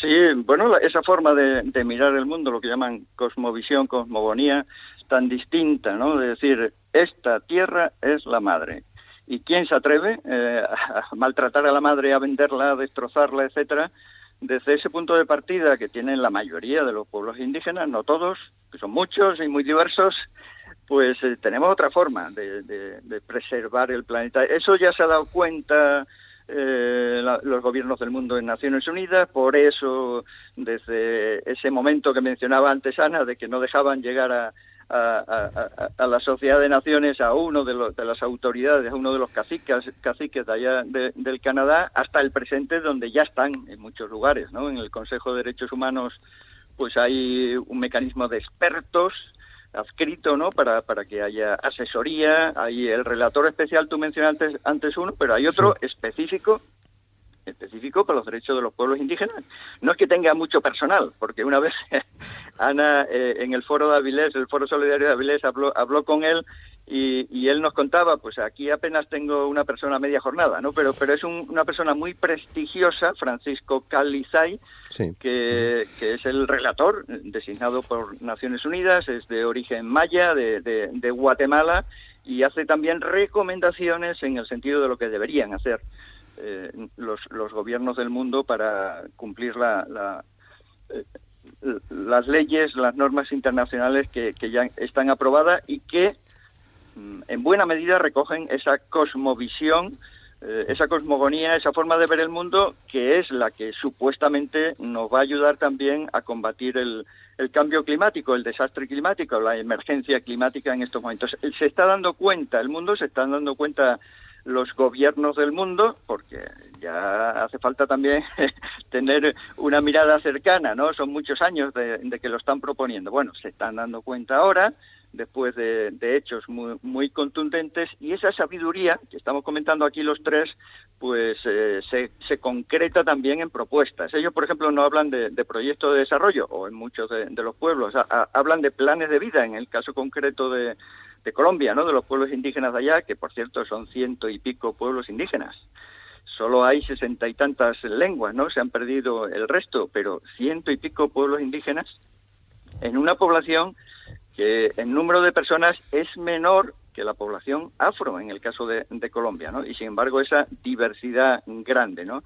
Sí, bueno, esa forma de, mirar el mundo, lo que llaman cosmovisión, cosmogonía, tan distinta, ¿no? De decir, esta tierra es la madre. ¿Y quién se atreve eh, a maltratar a la madre, a venderla, a destrozarla, etcétera? Desde ese punto de partida que tienen la mayoría de los pueblos indígenas, no todos, que son muchos y muy diversos, pues eh, tenemos otra forma de, preservar el planeta. Eso ya se ha dado cuenta eh, los gobiernos del mundo en Naciones Unidas, por eso desde ese momento que mencionaba antes Ana, de que no dejaban llegar a, la Sociedad de Naciones a uno de, de, las autoridades, a uno de los caciques, caciques de allá del Canadá, hasta el presente, donde ya están en muchos lugares, ¿no? En el Consejo de Derechos Humanos, pues hay un mecanismo de expertos adscrito ¿no? para, para que haya asesoría. Hay el relator especial, tú mencionaste antes uno, pero hay otro específico específico para los derechos de los pueblos indígenas. No es que tenga mucho personal, porque una vez Ana eh, en el foro de Avilés, el foro solidario de Avilés, habló, habló con él y, él nos contaba, pues aquí apenas tengo una persona a media jornada, ¿no? Pero, pero es una persona muy prestigiosa, Francisco Calizay, que, es el relator designado por Naciones Unidas, es de origen maya, de, de, Guatemala, y hace también recomendaciones en el sentido de lo que deberían hacer eh, los, los gobiernos del mundo para cumplir la, eh, las leyes, las normas internacionales que, ya están aprobadas y que Mm, en buena medida recogen esa cosmovisión, eh, esa cosmogonía, esa forma de ver el mundo que es la que supuestamente nos va a ayudar también a combatir el, cambio climático, el desastre climático, la emergencia climática en estos momentos. Se está dando cuenta, el mundo se está dando cuenta los gobiernos del mundo, porque ya hace falta también tener una mirada cercana, ¿no? Son muchos años de, que lo están proponiendo. Bueno, se están dando cuenta ahora, después de, hechos muy, muy, contundentes y esa sabiduría que estamos comentando aquí los tres pues eh, se, se, concreta también en propuestas ellos por ejemplo no hablan de, proyectos de desarrollo o en muchos de, los pueblos hablan de planes de vida en el caso concreto de, de Colombia no de los pueblos indígenas de allá que por cierto son ciento y pico pueblos indígenas solo hay sesenta y tantas lenguas, ¿no? Se han perdido el resto, pero ciento y pico pueblos indígenas en una población que el número de personas es menor que la población afro en el caso de, Colombia, ¿no? Y sin embargo esa diversidad grande, ¿no?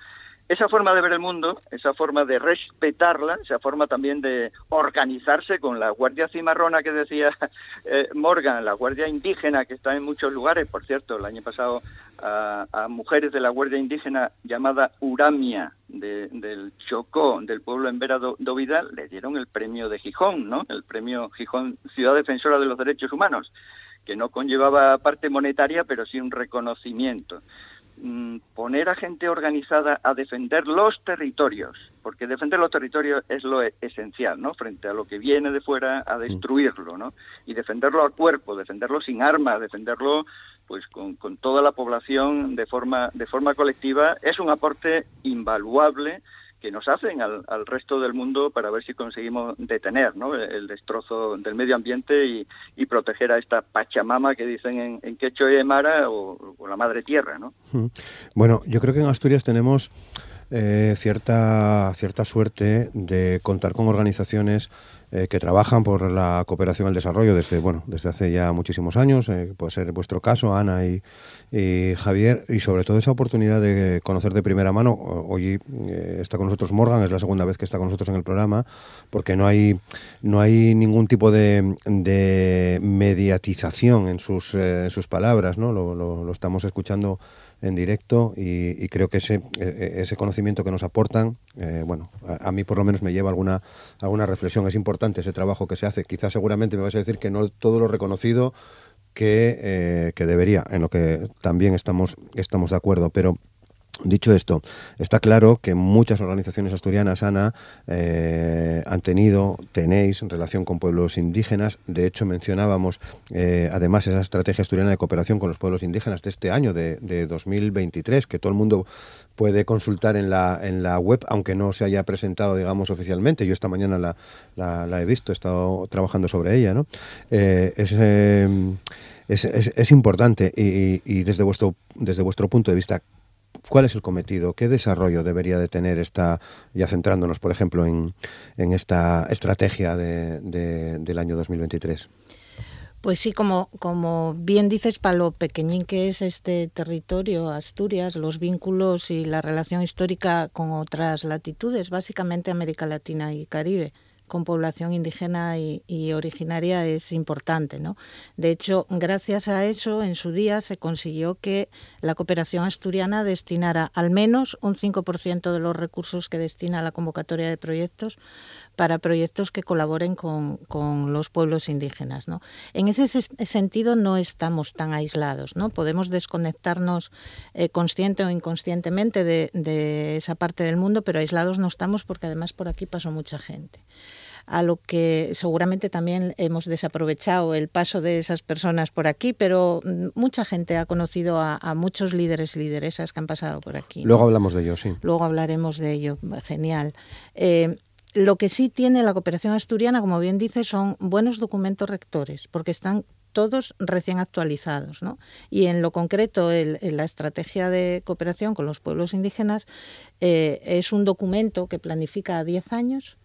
Esa forma de ver el mundo, esa forma de respetarla, esa forma también de organizarse con la Guardia Cimarrona que decía eh, Morgan, la Guardia Indígena que está en muchos lugares, por cierto, el año pasado a, mujeres de la Guardia Indígena llamada Uramia del Chocó, del pueblo en Vera do, Vidal, le dieron el premio de Gijón, ¿no? El premio Gijón Ciudad Defensora de los Derechos Humanos, que no conllevaba parte monetaria, pero sí un reconocimiento. Mm, poner a gente organizada a defender los territorios, porque defender los territorios es lo esencial, ¿no? Frente a lo que viene de fuera a destruirlo, ¿no? Y defenderlo al cuerpo, defenderlo sin armas, defenderlo pues con, con toda la población de forma de forma colectiva es un aporte invaluable que nos hacen al, resto del mundo para ver si conseguimos detener el destrozo del medio ambiente y, proteger a esta Pachamama que dicen en, en Quechua y Aymara o, o, la Madre Tierra. ¿no? Bueno, yo creo que en Asturias tenemos eh, cierta, cierta suerte de contar con organizaciones eh, que trabajan por la cooperación el desarrollo desde, bueno, desde hace ya muchísimos años, eh, puede ser vuestro caso, Ana y, Javier, y sobre todo esa oportunidad de conocer de primera mano. Hoy eh, está con nosotros Morgan, es la segunda vez que está con nosotros en el programa, porque no hay, no hay ningún tipo de, de, mediatización en sus, en sus palabras, ¿no? Lo, lo, estamos escuchando en directo y, creo que ese, e, e, ese conocimiento que nos aportan, bueno, a, mí por lo menos me lleva alguna, alguna reflexión. Es importante ese trabajo que se hace. Quizás seguramente me vas a decir que no todo lo reconocido que, que debería, en lo que también estamos, estamos de acuerdo, pero Dicho esto, está claro que muchas organizaciones asturianas, Ana, eh, han tenido, tenéis relación con pueblos indígenas. De hecho, mencionábamos eh, además esa estrategia asturiana de cooperación con los pueblos indígenas de este año, de, 2023, que todo el mundo puede consultar en la, en la web, aunque no se haya presentado, digamos, oficialmente. Yo esta mañana la, la, he visto, he estado trabajando sobre ella. ¿no? Eh, es, es, es, importante y, y, desde, vuestro, desde vuestro punto de vista, ¿Cuál es el cometido? ¿Qué desarrollo debería de tener esta, ya centrándonos, por ejemplo, en, esta estrategia del año 2023? Pues sí, como, como bien dices, para lo pequeñín que es este territorio, Asturias, los vínculos y la relación histórica con otras latitudes, básicamente América Latina y Caribe con población indígena y, originaria es importante. ¿no? De hecho, gracias a eso, en su día se consiguió que la cooperación asturiana destinara al menos un 5% de los recursos que destina la convocatoria de proyectos para proyectos que colaboren con, los pueblos indígenas. En ese sentido no estamos tan aislados. ¿no? Podemos desconectarnos eh, consciente o inconscientemente de esa parte del mundo, pero aislados no estamos porque además por aquí pasó mucha gente a lo que seguramente también hemos desaprovechado el paso de esas personas por aquí, pero mm, mucha gente ha conocido a, muchos líderes y lideresas que han pasado por aquí. Luego hablamos de ello, sí. Luego hablaremos de ello, genial. Eh, lo que sí tiene la cooperación asturiana, como bien dice, son buenos documentos rectores, porque están todos recién actualizados. ¿no? Y en lo concreto, la estrategia de cooperación con los pueblos indígenas eh, es un documento que planifica a 10 años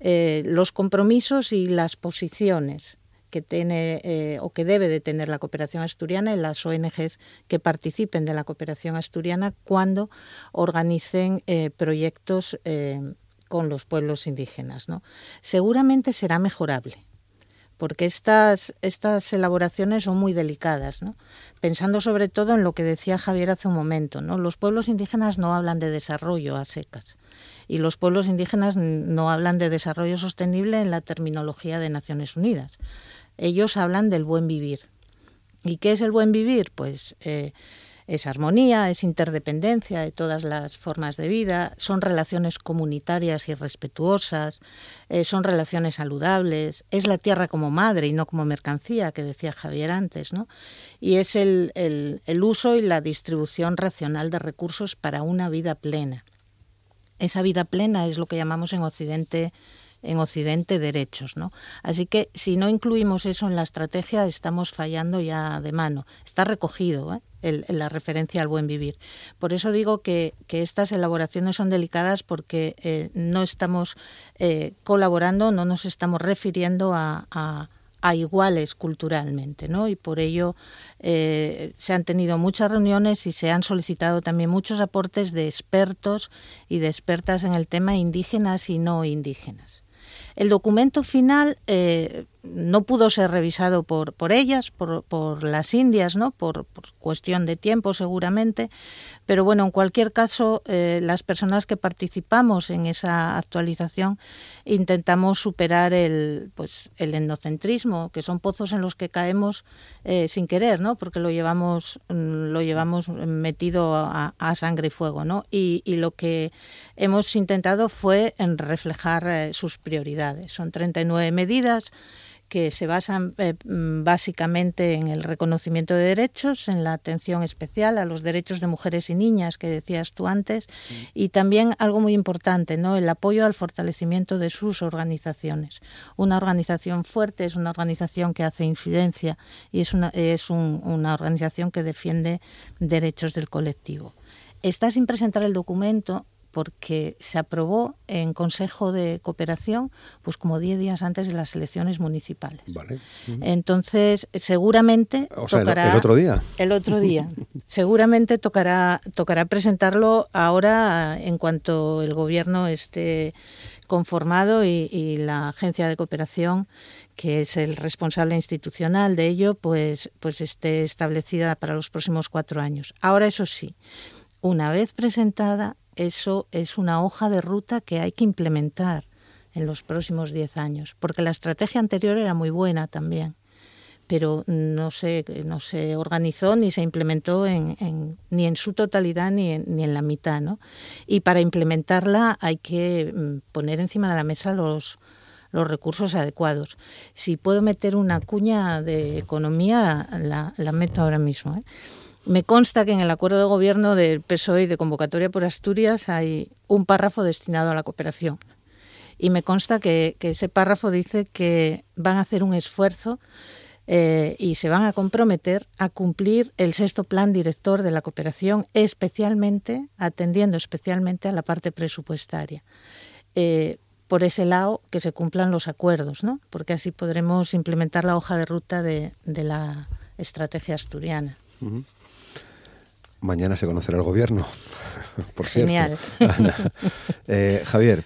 eh, los compromisos y las posiciones que tiene eh, o que debe de tener la cooperación asturiana y las ONGs que participen de la cooperación asturiana cuando organicen eh, proyectos con los pueblos indígenas. ¿no? Seguramente será mejorable porque estas, estas elaboraciones son muy delicadas, pensando sobre todo en lo que decía Javier hace un momento. ¿no? Los pueblos indígenas no hablan de desarrollo a secas y los pueblos indígenas no hablan de desarrollo sostenible en la terminología de Naciones Unidas. Ellos hablan del buen vivir. ¿Y qué es el buen vivir? Pues eh, es armonía, es interdependencia de todas las formas de vida, son relaciones comunitarias y respetuosas, eh, son relaciones saludables, es la tierra como madre y no como mercancía, que decía Javier antes, ¿no? Y es el, el uso y la distribución racional de recursos para una vida plena. Esa vida plena es lo que llamamos en Occidente en Occidente derechos, ¿no? Así que si no incluimos eso en la estrategia estamos fallando ya de mano. Está recogido ¿eh? la referencia al buen vivir. Por eso digo que, estas elaboraciones son delicadas porque eh, no estamos eh, colaborando, no nos estamos refiriendo a iguales culturalmente, ¿no? Y por ello eh, se han tenido muchas reuniones y se han solicitado también muchos aportes de expertos y de expertas en el tema indígenas y no indígenas. El documento final eh, no pudo ser revisado por, por ellas, por, por las indias, ¿no? Por, cuestión de tiempo seguramente, pero bueno, en cualquier caso, eh, las personas que participamos en esa actualización intentamos superar el, pues, el endocentrismo, que son pozos en los que caemos eh, sin querer, ¿no? Porque lo llevamos, mm, lo llevamos metido a, sangre y fuego, ¿no? Y, lo que hemos intentado fue reflejar eh, sus prioridades. Son 39 medidas que se basan eh, mm, básicamente en el reconocimiento de derechos, en la atención especial a los derechos de mujeres y niñas que decías tú antes, mm. y también algo muy importante, ¿no? el apoyo al fortalecimiento de sus organizaciones. Una organización fuerte es una organización que hace incidencia y es una, es una organización que defiende derechos del colectivo. Está sin presentar el documento porque se aprobó en Consejo de Cooperación pues como 10 días antes de las elecciones municipales. Vale. Entonces, seguramente tocará el, otro día. El otro día. seguramente tocará tocará presentarlo ahora en cuanto el gobierno esté conformado y, la agencia de cooperación que es el responsable institucional de ello, pues, pues esté establecida para los próximos cuatro años. Ahora, eso sí, una vez presentada, eso es una hoja de ruta que hay que implementar en los próximos diez años, porque la estrategia anterior era muy buena también, pero no se, no se organizó ni se implementó en, ni en su totalidad ni en, ni en la mitad. ¿no? Y para implementarla hay que mm, poner encima de la mesa los, los recursos adecuados. Si puedo meter una cuña de economía, la, la meto ahora mismo. ¿eh? Me consta que en el acuerdo de gobierno del PSOE de convocatoria por Asturias hay un párrafo destinado a la cooperación. Y me consta que, ese párrafo dice que van a hacer un esfuerzo eh, y se van a comprometer a cumplir el sexto plan director de la cooperación, especialmente atendiendo especialmente a la parte presupuestaria. Eh, por ese lado que se cumplan los acuerdos, ¿no? porque así podremos implementar la hoja de ruta de, la estrategia asturiana. Mañana se conocerá el gobierno, por cierto. Genial. Eh, Javier.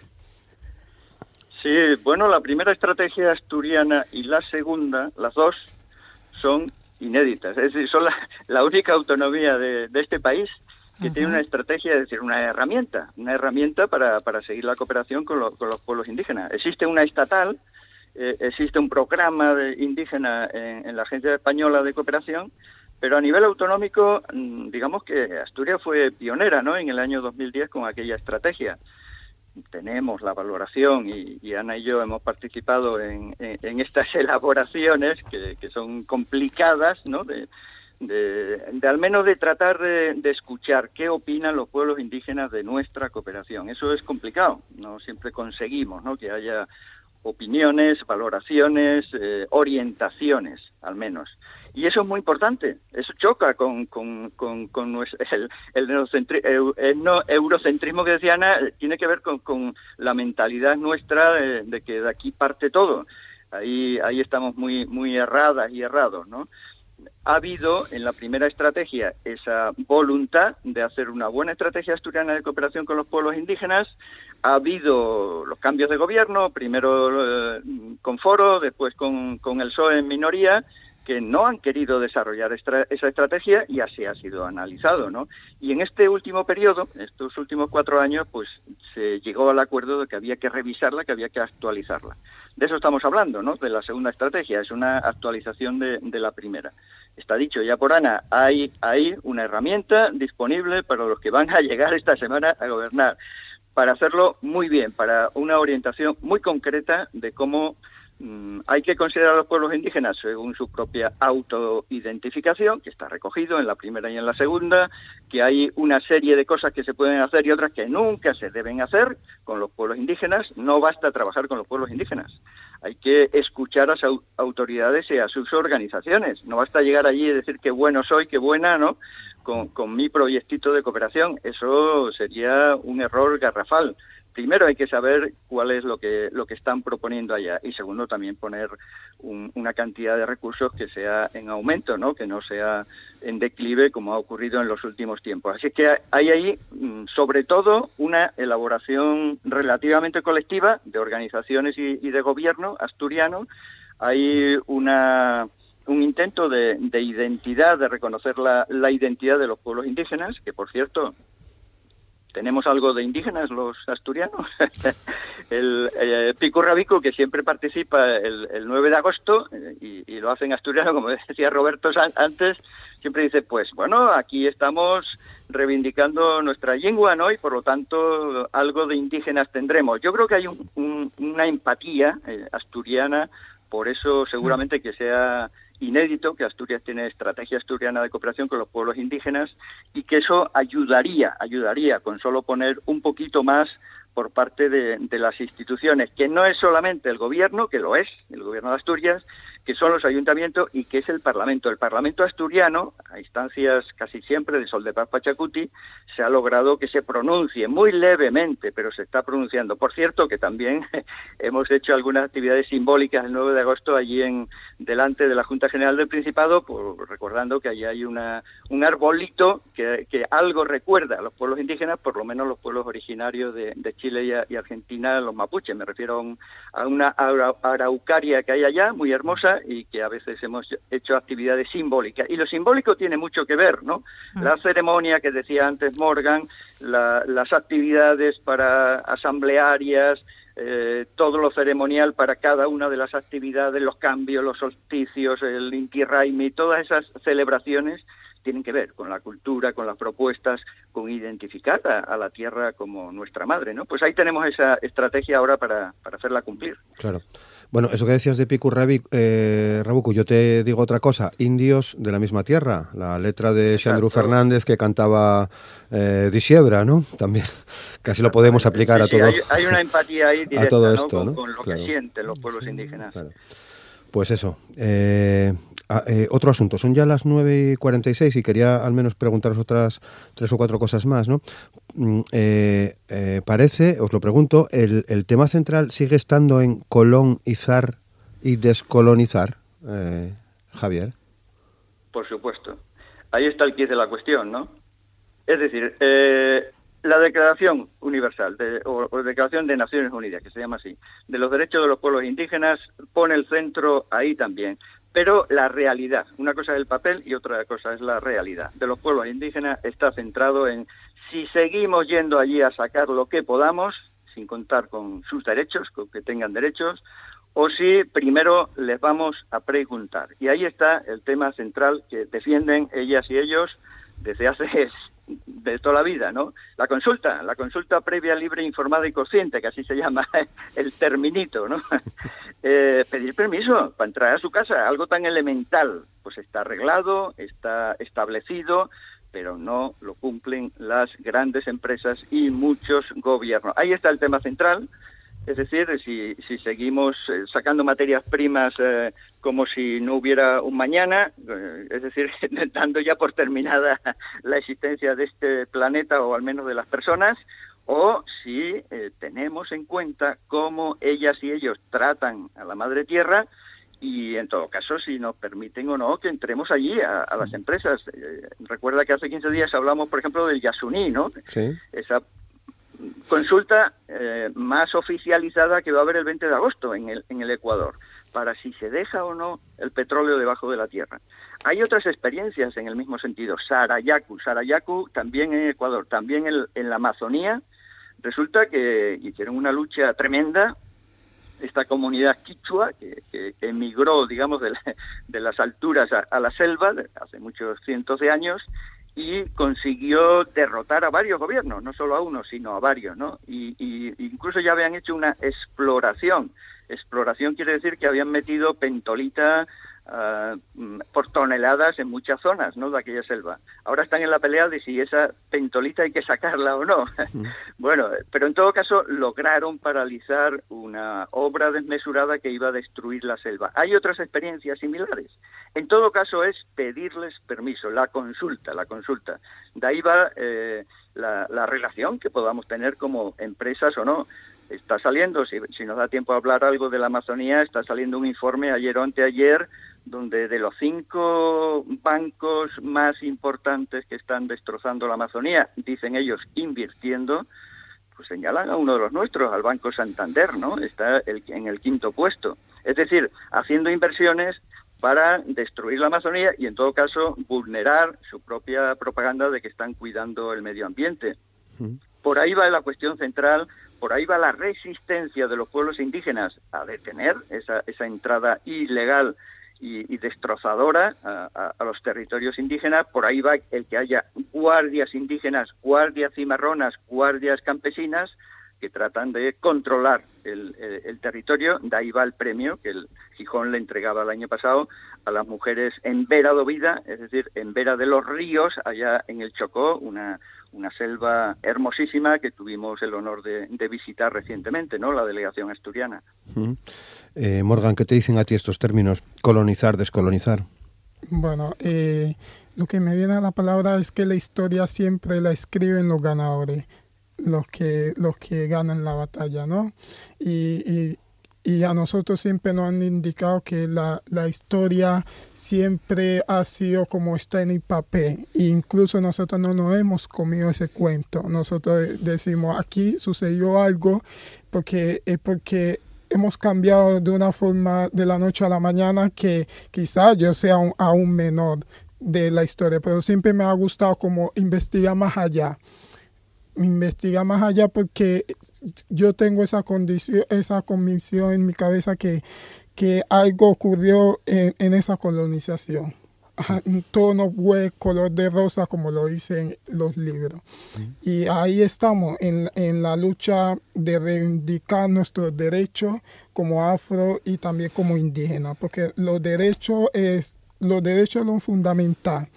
Sí, bueno, la primera estrategia asturiana y la segunda, las dos, son inéditas. Es decir, son la, única autonomía de, este país que tiene una estrategia, es decir, una herramienta, una herramienta para, para seguir la cooperación con, los pueblos indígenas. Existe una estatal, eh, existe un programa de indígena en, la Agencia Española de Cooperación, pero a nivel autonómico, mm, digamos que Asturias fue pionera ¿no? en el año 2010 con aquella estrategia. Tenemos la valoración y, Ana y yo hemos participado en, estas elaboraciones que, son complicadas, ¿no? De, al menos de tratar de, escuchar qué opinan los pueblos indígenas de nuestra cooperación. Eso es complicado, no siempre conseguimos ¿no? que haya opiniones, valoraciones, eh, orientaciones, al menos. Y eso es muy importante, eso choca con, con, con, el, el, no, eurocentrismo que decía Ana, tiene que ver con, la mentalidad nuestra de, que de aquí parte todo. Ahí, ahí estamos muy, muy erradas y errados, ¿no? ha habido en la primera estrategia esa voluntad de hacer una buena estrategia asturiana de cooperación con los pueblos indígenas. Ha habido los cambios de gobierno, primero eh, con Foro, después con, con el PSOE en minoría, que no han querido desarrollar esa estrategia y así ha sido analizado, ¿no? Y en este último periodo, estos últimos cuatro años, pues se llegó al acuerdo de que había que revisarla, que había que actualizarla. De eso estamos hablando, ¿no? De la segunda estrategia, es una actualización de, la primera. Está dicho ya por Ana, hay, hay una herramienta disponible para los que van a llegar esta semana a gobernar, para hacerlo muy bien, para una orientación muy concreta de cómo hay que considerar a los pueblos indígenas según su propia autoidentificación, que está recogido en la primera y en la segunda, que hay una serie de cosas que se pueden hacer y otras que nunca se deben hacer con los pueblos indígenas. No basta trabajar con los pueblos indígenas. Hay que escuchar a sus autoridades y a sus organizaciones. No basta llegar allí y decir qué bueno soy, qué buena, ¿no? Con mi proyectito de cooperación. Eso sería un error garrafal primero hay que saber cuál es lo que lo que están proponiendo allá y segundo también poner una cantidad de recursos que sea en aumento, ¿no? Que no sea en declive como ha ocurrido en los últimos tiempos. Así que hay ahí mm, sobre todo una elaboración relativamente colectiva de organizaciones y, de gobierno asturiano. Hay una un intento de, identidad, de reconocer la, la, identidad de los pueblos indígenas, que por cierto tenemos algo de indígenas los asturianos. el eh, Pico Rabico, que siempre participa el, 9 de agosto, eh, y, lo hace en asturiano, como decía Roberto antes, siempre dice, pues bueno, aquí estamos reivindicando nuestra lengua, ¿no? Y por lo tanto algo de indígenas tendremos. Yo creo que hay una empatía eh, asturiana, por eso seguramente que sea inédito que Asturias tiene estrategia asturiana de cooperación con los pueblos indígenas y que eso ayudaría, ayudaría con solo poner un poquito más por parte de, las instituciones, que no es solamente el gobierno, que lo es, el gobierno de Asturias, que son los ayuntamientos y que es el Parlamento. El Parlamento asturiano, a instancias casi siempre de Sol de Paz Pachacuti, se ha logrado que se pronuncie muy levemente, pero se está pronunciando. Por cierto, que también hemos hecho algunas actividades simbólicas el 9 de agosto allí en delante de la Junta General del Principado, por, recordando que allí hay una, un arbolito que, algo recuerda a los pueblos indígenas, por lo menos los pueblos originarios de, de Chile y, Argentina los mapuches. Me refiero a una araucaria que hay allá, muy hermosa, y que a veces hemos hecho actividades simbólicas. Y lo simbólico tiene mucho que ver, ¿no? Mm. La ceremonia que decía antes Morgan, las actividades para asamblearias, eh, todo lo ceremonial para cada una de las actividades, los cambios, los solsticios, el Inti Raimi, todas esas celebraciones tienen que ver con la cultura, con las propuestas, con identificar a, la tierra como nuestra madre, ¿no? Pues ahí tenemos esa estrategia ahora para, para hacerla cumplir. Claro. Bueno, eso que decías de Piku eh, Rabuku, yo te digo otra cosa. Indios de la misma tierra. La letra de Xandru Fernández que cantaba eh, Disiebra, ¿no? También casi lo podemos aplicar a todo. Hay, una empatía ahí directa, a todo esto, ¿no? Con, lo que sienten los pueblos indígenas. Pues eso. Eh, Ah, eh, otro asunto, son ya las 9 y 46 y quería al menos preguntaros otras tres o cuatro cosas más, ¿no? Mm, eh, eh, parece, os lo pregunto, el, el, tema central sigue estando en colonizar y descolonizar, Javier. Por supuesto. Ahí está el quid de la cuestión, ¿no? Es decir, la Declaración Universal de, o, o, Declaración de Naciones Unidas, que se llama así, de los derechos de los pueblos indígenas, pone el centro ahí también. Pero la realidad, una cosa es el papel y otra cosa es la realidad de los pueblos indígenas, está centrado en si seguimos yendo allí a sacar lo que podamos, sin contar con sus derechos, con que tengan derechos, o si primero les vamos a preguntar. Y ahí está el tema central que defienden ellas y ellos desde hace de toda la vida, ¿no? La consulta, la consulta previa, libre, informada y consciente, que así se llama el terminito, ¿no? Eh, pedir permiso para entrar a su casa, algo tan elemental, pues está arreglado, está establecido, pero no lo cumplen las grandes empresas y muchos gobiernos. Ahí está el tema central, es decir, si, si seguimos eh, sacando materias primas eh, como si no hubiera un mañana, eh, es decir, dando ya por terminada la existencia de este planeta o al menos de las personas, o si tenemos en cuenta cómo ellas y ellos tratan a la madre tierra y en todo caso si nos permiten o no que entremos allí a, las empresas. recuerda que hace 15 días hablamos, por ejemplo, del Yasuní, ¿no? Sí. Esa consulta eh, más oficializada que va a haber el 20 de agosto en el, en el Ecuador, para si se deja o no el petróleo debajo de la tierra. Hay otras experiencias en el mismo sentido. Sarayaku, Sarayaku también en Ecuador, también en, la Amazonía. Resulta que hicieron una lucha tremenda esta comunidad quichua que, emigró, digamos, de, de las alturas a, la selva hace muchos cientos de años y consiguió derrotar a varios gobiernos, no solo a uno, sino a varios, ¿no? Y, y, incluso ya habían hecho una exploración. Exploración quiere decir que habían metido pentolita Ah, mm, por toneladas en muchas zonas ¿no? de aquella selva. Ahora están en la pelea de si esa pentolita hay que sacarla o no. bueno, pero en todo caso lograron paralizar una obra desmesurada que iba a destruir la selva. Hay otras experiencias similares. En todo caso es pedirles permiso, la consulta, la consulta. De ahí va eh, la, la relación que podamos tener como empresas o no está saliendo, si, si, nos da tiempo a hablar algo de la Amazonía, está saliendo un informe ayer o anteayer donde de los cinco bancos más importantes que están destrozando la Amazonía, dicen ellos invirtiendo, pues señalan a uno de los nuestros, al Banco Santander, ¿no? Está en el quinto puesto. Es decir, haciendo inversiones para destruir la Amazonía y en todo caso vulnerar su propia propaganda de que están cuidando el medio ambiente. Por ahí va la cuestión central, por ahí va la resistencia de los pueblos indígenas a detener esa, esa entrada ilegal y, destrozadora a, los territorios indígenas. Por ahí va el que haya guardias indígenas, guardias cimarronas, guardias campesinas que tratan de controlar el, territorio. De ahí va el premio que el Gijón le entregaba el año pasado a las mujeres en Vera do Vida, es decir, en Vera de los Ríos, allá en el Chocó, una, una selva hermosísima que tuvimos el honor de, visitar recientemente, ¿no? La delegación asturiana. Eh, Morgan, ¿qué te dicen a ti estos términos? Colonizar, descolonizar. Bueno, eh, lo que me viene a la palabra es que la historia siempre la escriben los ganadores, los que, los que ganan la batalla, ¿no? Y, y a nosotros siempre nos han indicado que la, la, historia siempre ha sido como está en el papel. E incluso nosotros no nos hemos comido ese cuento. Nosotros decimos aquí sucedió algo porque es porque hemos cambiado de una forma de la noche a la mañana que quizás yo sea aún menor de la historia, pero siempre me ha gustado como investigar más allá investigar más allá porque yo tengo esa condición, esa convicción en mi cabeza que, que algo ocurrió en, esa colonización. Todo no fue color de rosa como lo dicen los libros. Y ahí estamos en, en, la lucha de reivindicar nuestros derechos como afro y también como indígena, porque los derechos es los derechos son fundamentales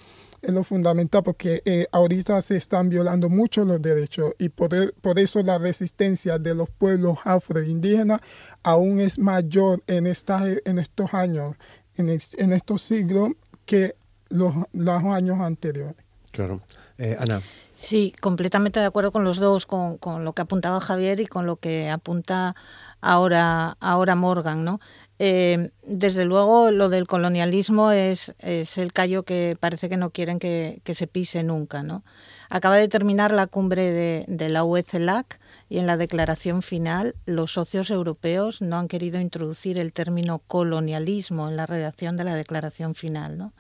es lo fundamental porque eh, ahorita se están violando mucho los derechos y por, por eso la resistencia de los pueblos afroindígenas aún es mayor en, esta, en estos años, en, en estos siglos, que los, los años anteriores. Claro. Eh, Ana. Sí, completamente de acuerdo con los dos, con, con, lo que apuntaba Javier y con lo que apunta ahora, ahora Morgan, ¿no? Eh, desde luego, lo del colonialismo es, el callo que parece que no quieren que, se pise nunca. ¿no? Acaba de terminar la cumbre de, la UECELAC y en la declaración final los socios europeos no han querido introducir el término colonialismo en la redacción de la declaración final.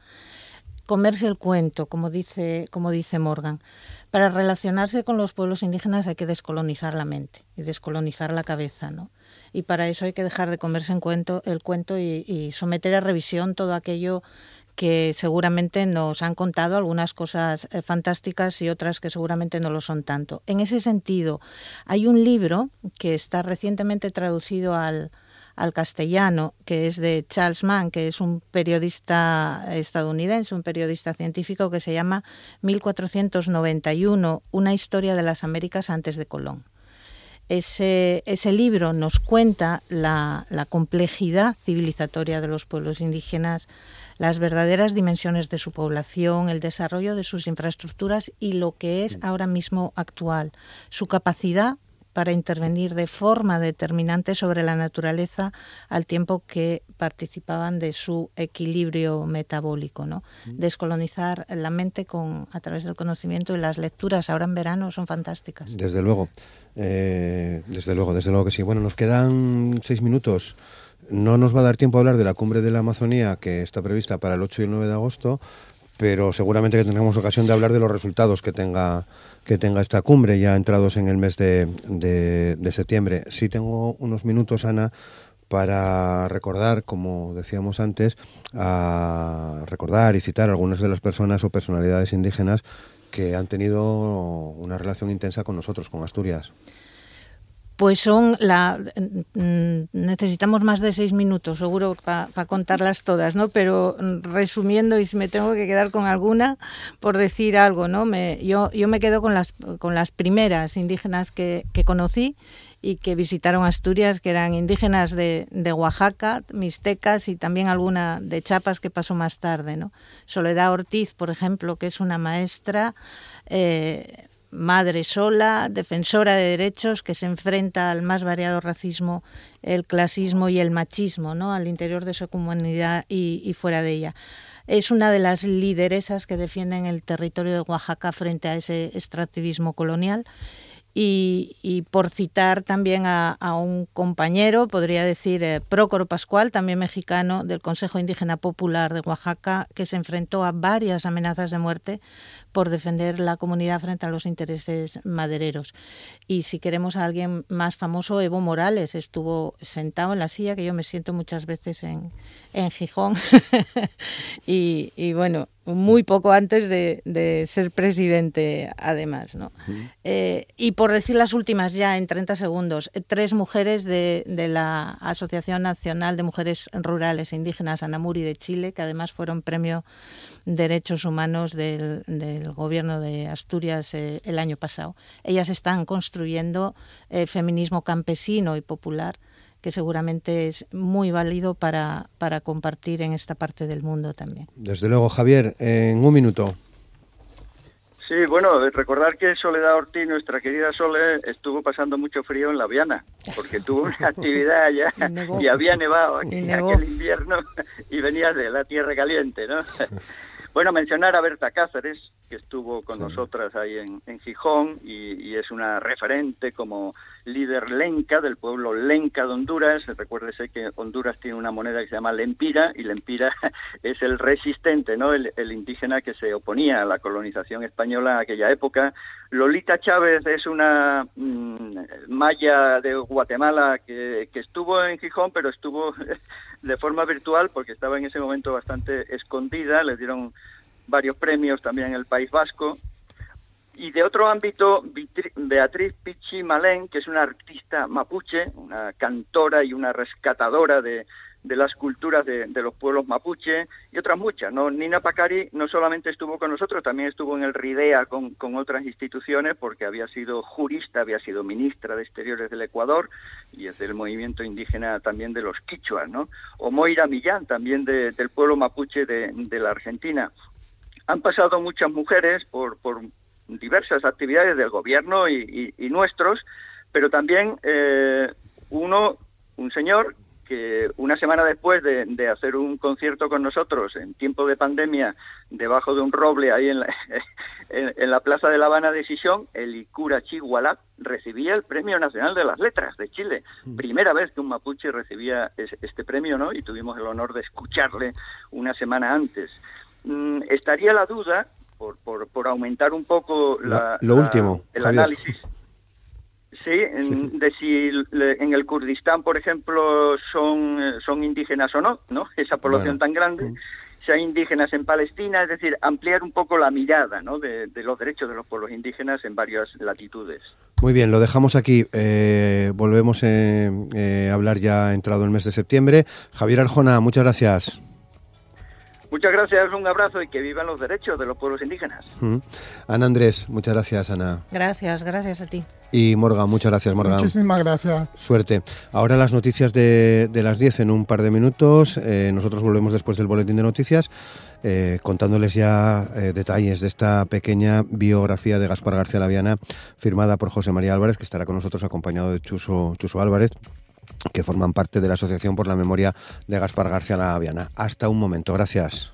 Comerse el cuento, como dice, como dice Morgan. Para relacionarse con los pueblos indígenas hay que descolonizar la mente y descolonizar la cabeza. ¿no? Y para eso hay que dejar de comerse en cuento, el cuento y, someter a revisión todo aquello que seguramente nos han contado algunas cosas eh, fantásticas y otras que seguramente no lo son tanto. En ese sentido, hay un libro que está recientemente traducido al, al castellano, que es de Charles Mann, que es un periodista estadounidense, un periodista científico que se llama 1491, una historia de las Américas antes de Colón. Ese, ese libro nos cuenta la, complejidad civilizatoria de los pueblos indígenas, las verdaderas dimensiones de su población, el desarrollo de sus infraestructuras y lo que es ahora mismo actual, su capacidad para intervenir de forma determinante sobre la naturaleza al tiempo que participaban de su equilibrio metabólico, ¿no? Descolonizar la mente con a través del conocimiento y las lecturas ahora en verano son fantásticas. Desde luego, eh, desde luego, desde luego que sí. Bueno, nos quedan seis minutos. No nos va a dar tiempo a hablar de la cumbre de la Amazonía que está prevista para el 8 y el 9 de agosto, pero seguramente que tendremos ocasión de hablar de los resultados que tenga que tenga esta cumbre ya entrados en el mes de, de, septiembre. Sí tengo unos minutos, Ana, para recordar, como decíamos antes, a recordar y citar algunas de las personas o personalidades indígenas que han tenido una relación intensa con nosotros, con Asturias. Pues son la mm, necesitamos más de seis minutos, seguro, para contarlas todas, ¿no? Pero mm, resumiendo, y si me tengo que quedar con alguna, por decir algo, ¿no? Yo, yo me quedo con las con las primeras indígenas que, que conocí y que visitaron Asturias, que eran indígenas de, de, Oaxaca, mixtecas y también alguna de Chiapas que pasó más tarde. ¿no? Soledad Ortiz, por ejemplo, que es una maestra eh, madre sola, defensora de derechos, que se enfrenta al más variado racismo, el clasismo y el machismo, ¿no? al interior de su comunidad y, fuera de ella. Es una de las lideresas que defienden el territorio de Oaxaca frente a ese extractivismo colonial. Y, por citar también a, un compañero, podría decir eh, Prócoro Pascual, también mexicano del Consejo Indígena Popular de Oaxaca, que se enfrentó a varias amenazas de muerte por defender la comunidad frente a los intereses madereros. Y si queremos a alguien más famoso, Evo Morales estuvo sentado en la silla que yo me siento muchas veces en, en Gijón. y, bueno, muy poco antes de, ser presidente, además. ¿no? Eh, y por decir las últimas ya en 30 segundos, tres mujeres de, de, la Asociación Nacional de Mujeres Rurales Indígenas Anamuri de Chile, que además fueron premio Derechos Humanos del, Gobierno de Asturias eh, el año pasado. Ellas están construyendo el feminismo campesino y popular que seguramente es muy válido para, para compartir en esta parte del mundo también. Desde luego, Javier, en un minuto. Sí, bueno, recordar que Soledad Ortiz, nuestra querida Sole, estuvo pasando mucho frío en la Viana, porque tuvo una actividad allá y había nevado aquí aquel invierno y venía de la tierra caliente, ¿no? Bueno, mencionar a Berta Cáceres, que estuvo con nosotras ahí en, en Gijón y, es una referente como líder lenca del pueblo lenca de Honduras. Recuérdese que Honduras tiene una moneda que se llama lempira y lempira es el resistente, ¿no? El, indígena que se oponía a la colonización española en aquella época. Lolita Chávez es una mm, maya de Guatemala que, que estuvo en Gijón, pero estuvo de forma virtual porque estaba en ese momento bastante escondida, le dieron varios premios también en el País Vasco. Y de otro ámbito, Beatriz Pichi Malén, que es una artista mapuche, una cantora y una rescatadora de, de las culturas de, los pueblos mapuche y otras muchas. ¿no? Nina Pacari no solamente estuvo con nosotros, también estuvo en el RIDEA con, con, otras instituciones porque había sido jurista, había sido ministra de Exteriores del Ecuador y es del movimiento indígena también de los quichuas. ¿no? O Moira Millán, también del pueblo mapuche de, de, la Argentina. Han pasado muchas mujeres por, por diversas actividades del gobierno y, y, nuestros, pero también eh, uno, un señor que una semana después de, hacer un concierto con nosotros en tiempo de pandemia debajo de un roble ahí en la, en, la Plaza de La Habana de Sison, el Icura Chigualá recibía el Premio Nacional de las Letras de Chile. Mm. Primera vez que un mapuche recibía este premio, ¿no? Y tuvimos el honor de escucharle una semana antes. Mm, estaría la duda, por, por, por aumentar un poco la, lo último, el análisis Sí, de si en el Kurdistán, por ejemplo, son, eh, son indígenas o no, ¿no? Esa población tan grande. Mm. Si hay indígenas en Palestina, es decir, ampliar un poco la mirada ¿no? de, los derechos de los pueblos indígenas en varias latitudes. Muy bien, lo dejamos aquí. Eh, volvemos eh, eh, a hablar ya entrado el mes de septiembre. Javier Arjona, muchas gracias. Muchas gracias, un abrazo y que vivan los derechos de los pueblos indígenas. Mm. Ana Andrés, muchas gracias, Ana. Gracias, gracias a ti. Y Morgan, muchas gracias, Morgan. Muchísimas gracias. Suerte. Ahora las noticias de, las 10 en un par de minutos. Eh, nosotros volvemos después del boletín de noticias eh, contándoles ya eh, detalles de esta pequeña biografía de Gaspar García Laviana firmada por José María Álvarez, que estará con nosotros acompañado de Chuso, Chuso Álvarez que forman parte de la Asociación por la Memoria de Gaspar García Laviana. Hasta un momento. Gracias.